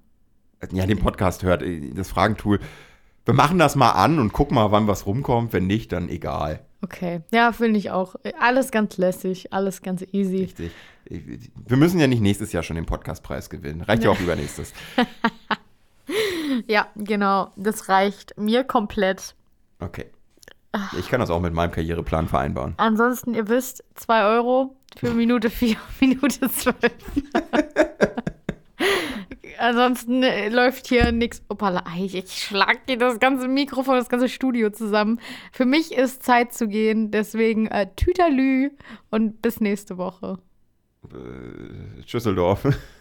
ja, den Podcast hört, äh, das Fragentool. Wir machen das mal an und gucken mal, wann was rumkommt. Wenn nicht, dann egal. Okay. Ja, finde ich auch. Alles ganz lässig, alles ganz easy. Richtig. Ich- Wir müssen ja nicht nächstes Jahr schon den Podcastpreis gewinnen. Reicht ja auch übernächstes. Ja, genau. Das reicht mir komplett. Okay. Ich kann das auch mit meinem Karriereplan vereinbaren. Ansonsten, ihr wisst, 2 Euro für Minute 4, Minute 12. Ansonsten äh, läuft hier nichts. Opala, ich, ich schlag dir das ganze Mikrofon, das ganze Studio zusammen. Für mich ist Zeit zu gehen, deswegen äh, Tüterlü und bis nächste Woche. Äh, Schüsseldorf.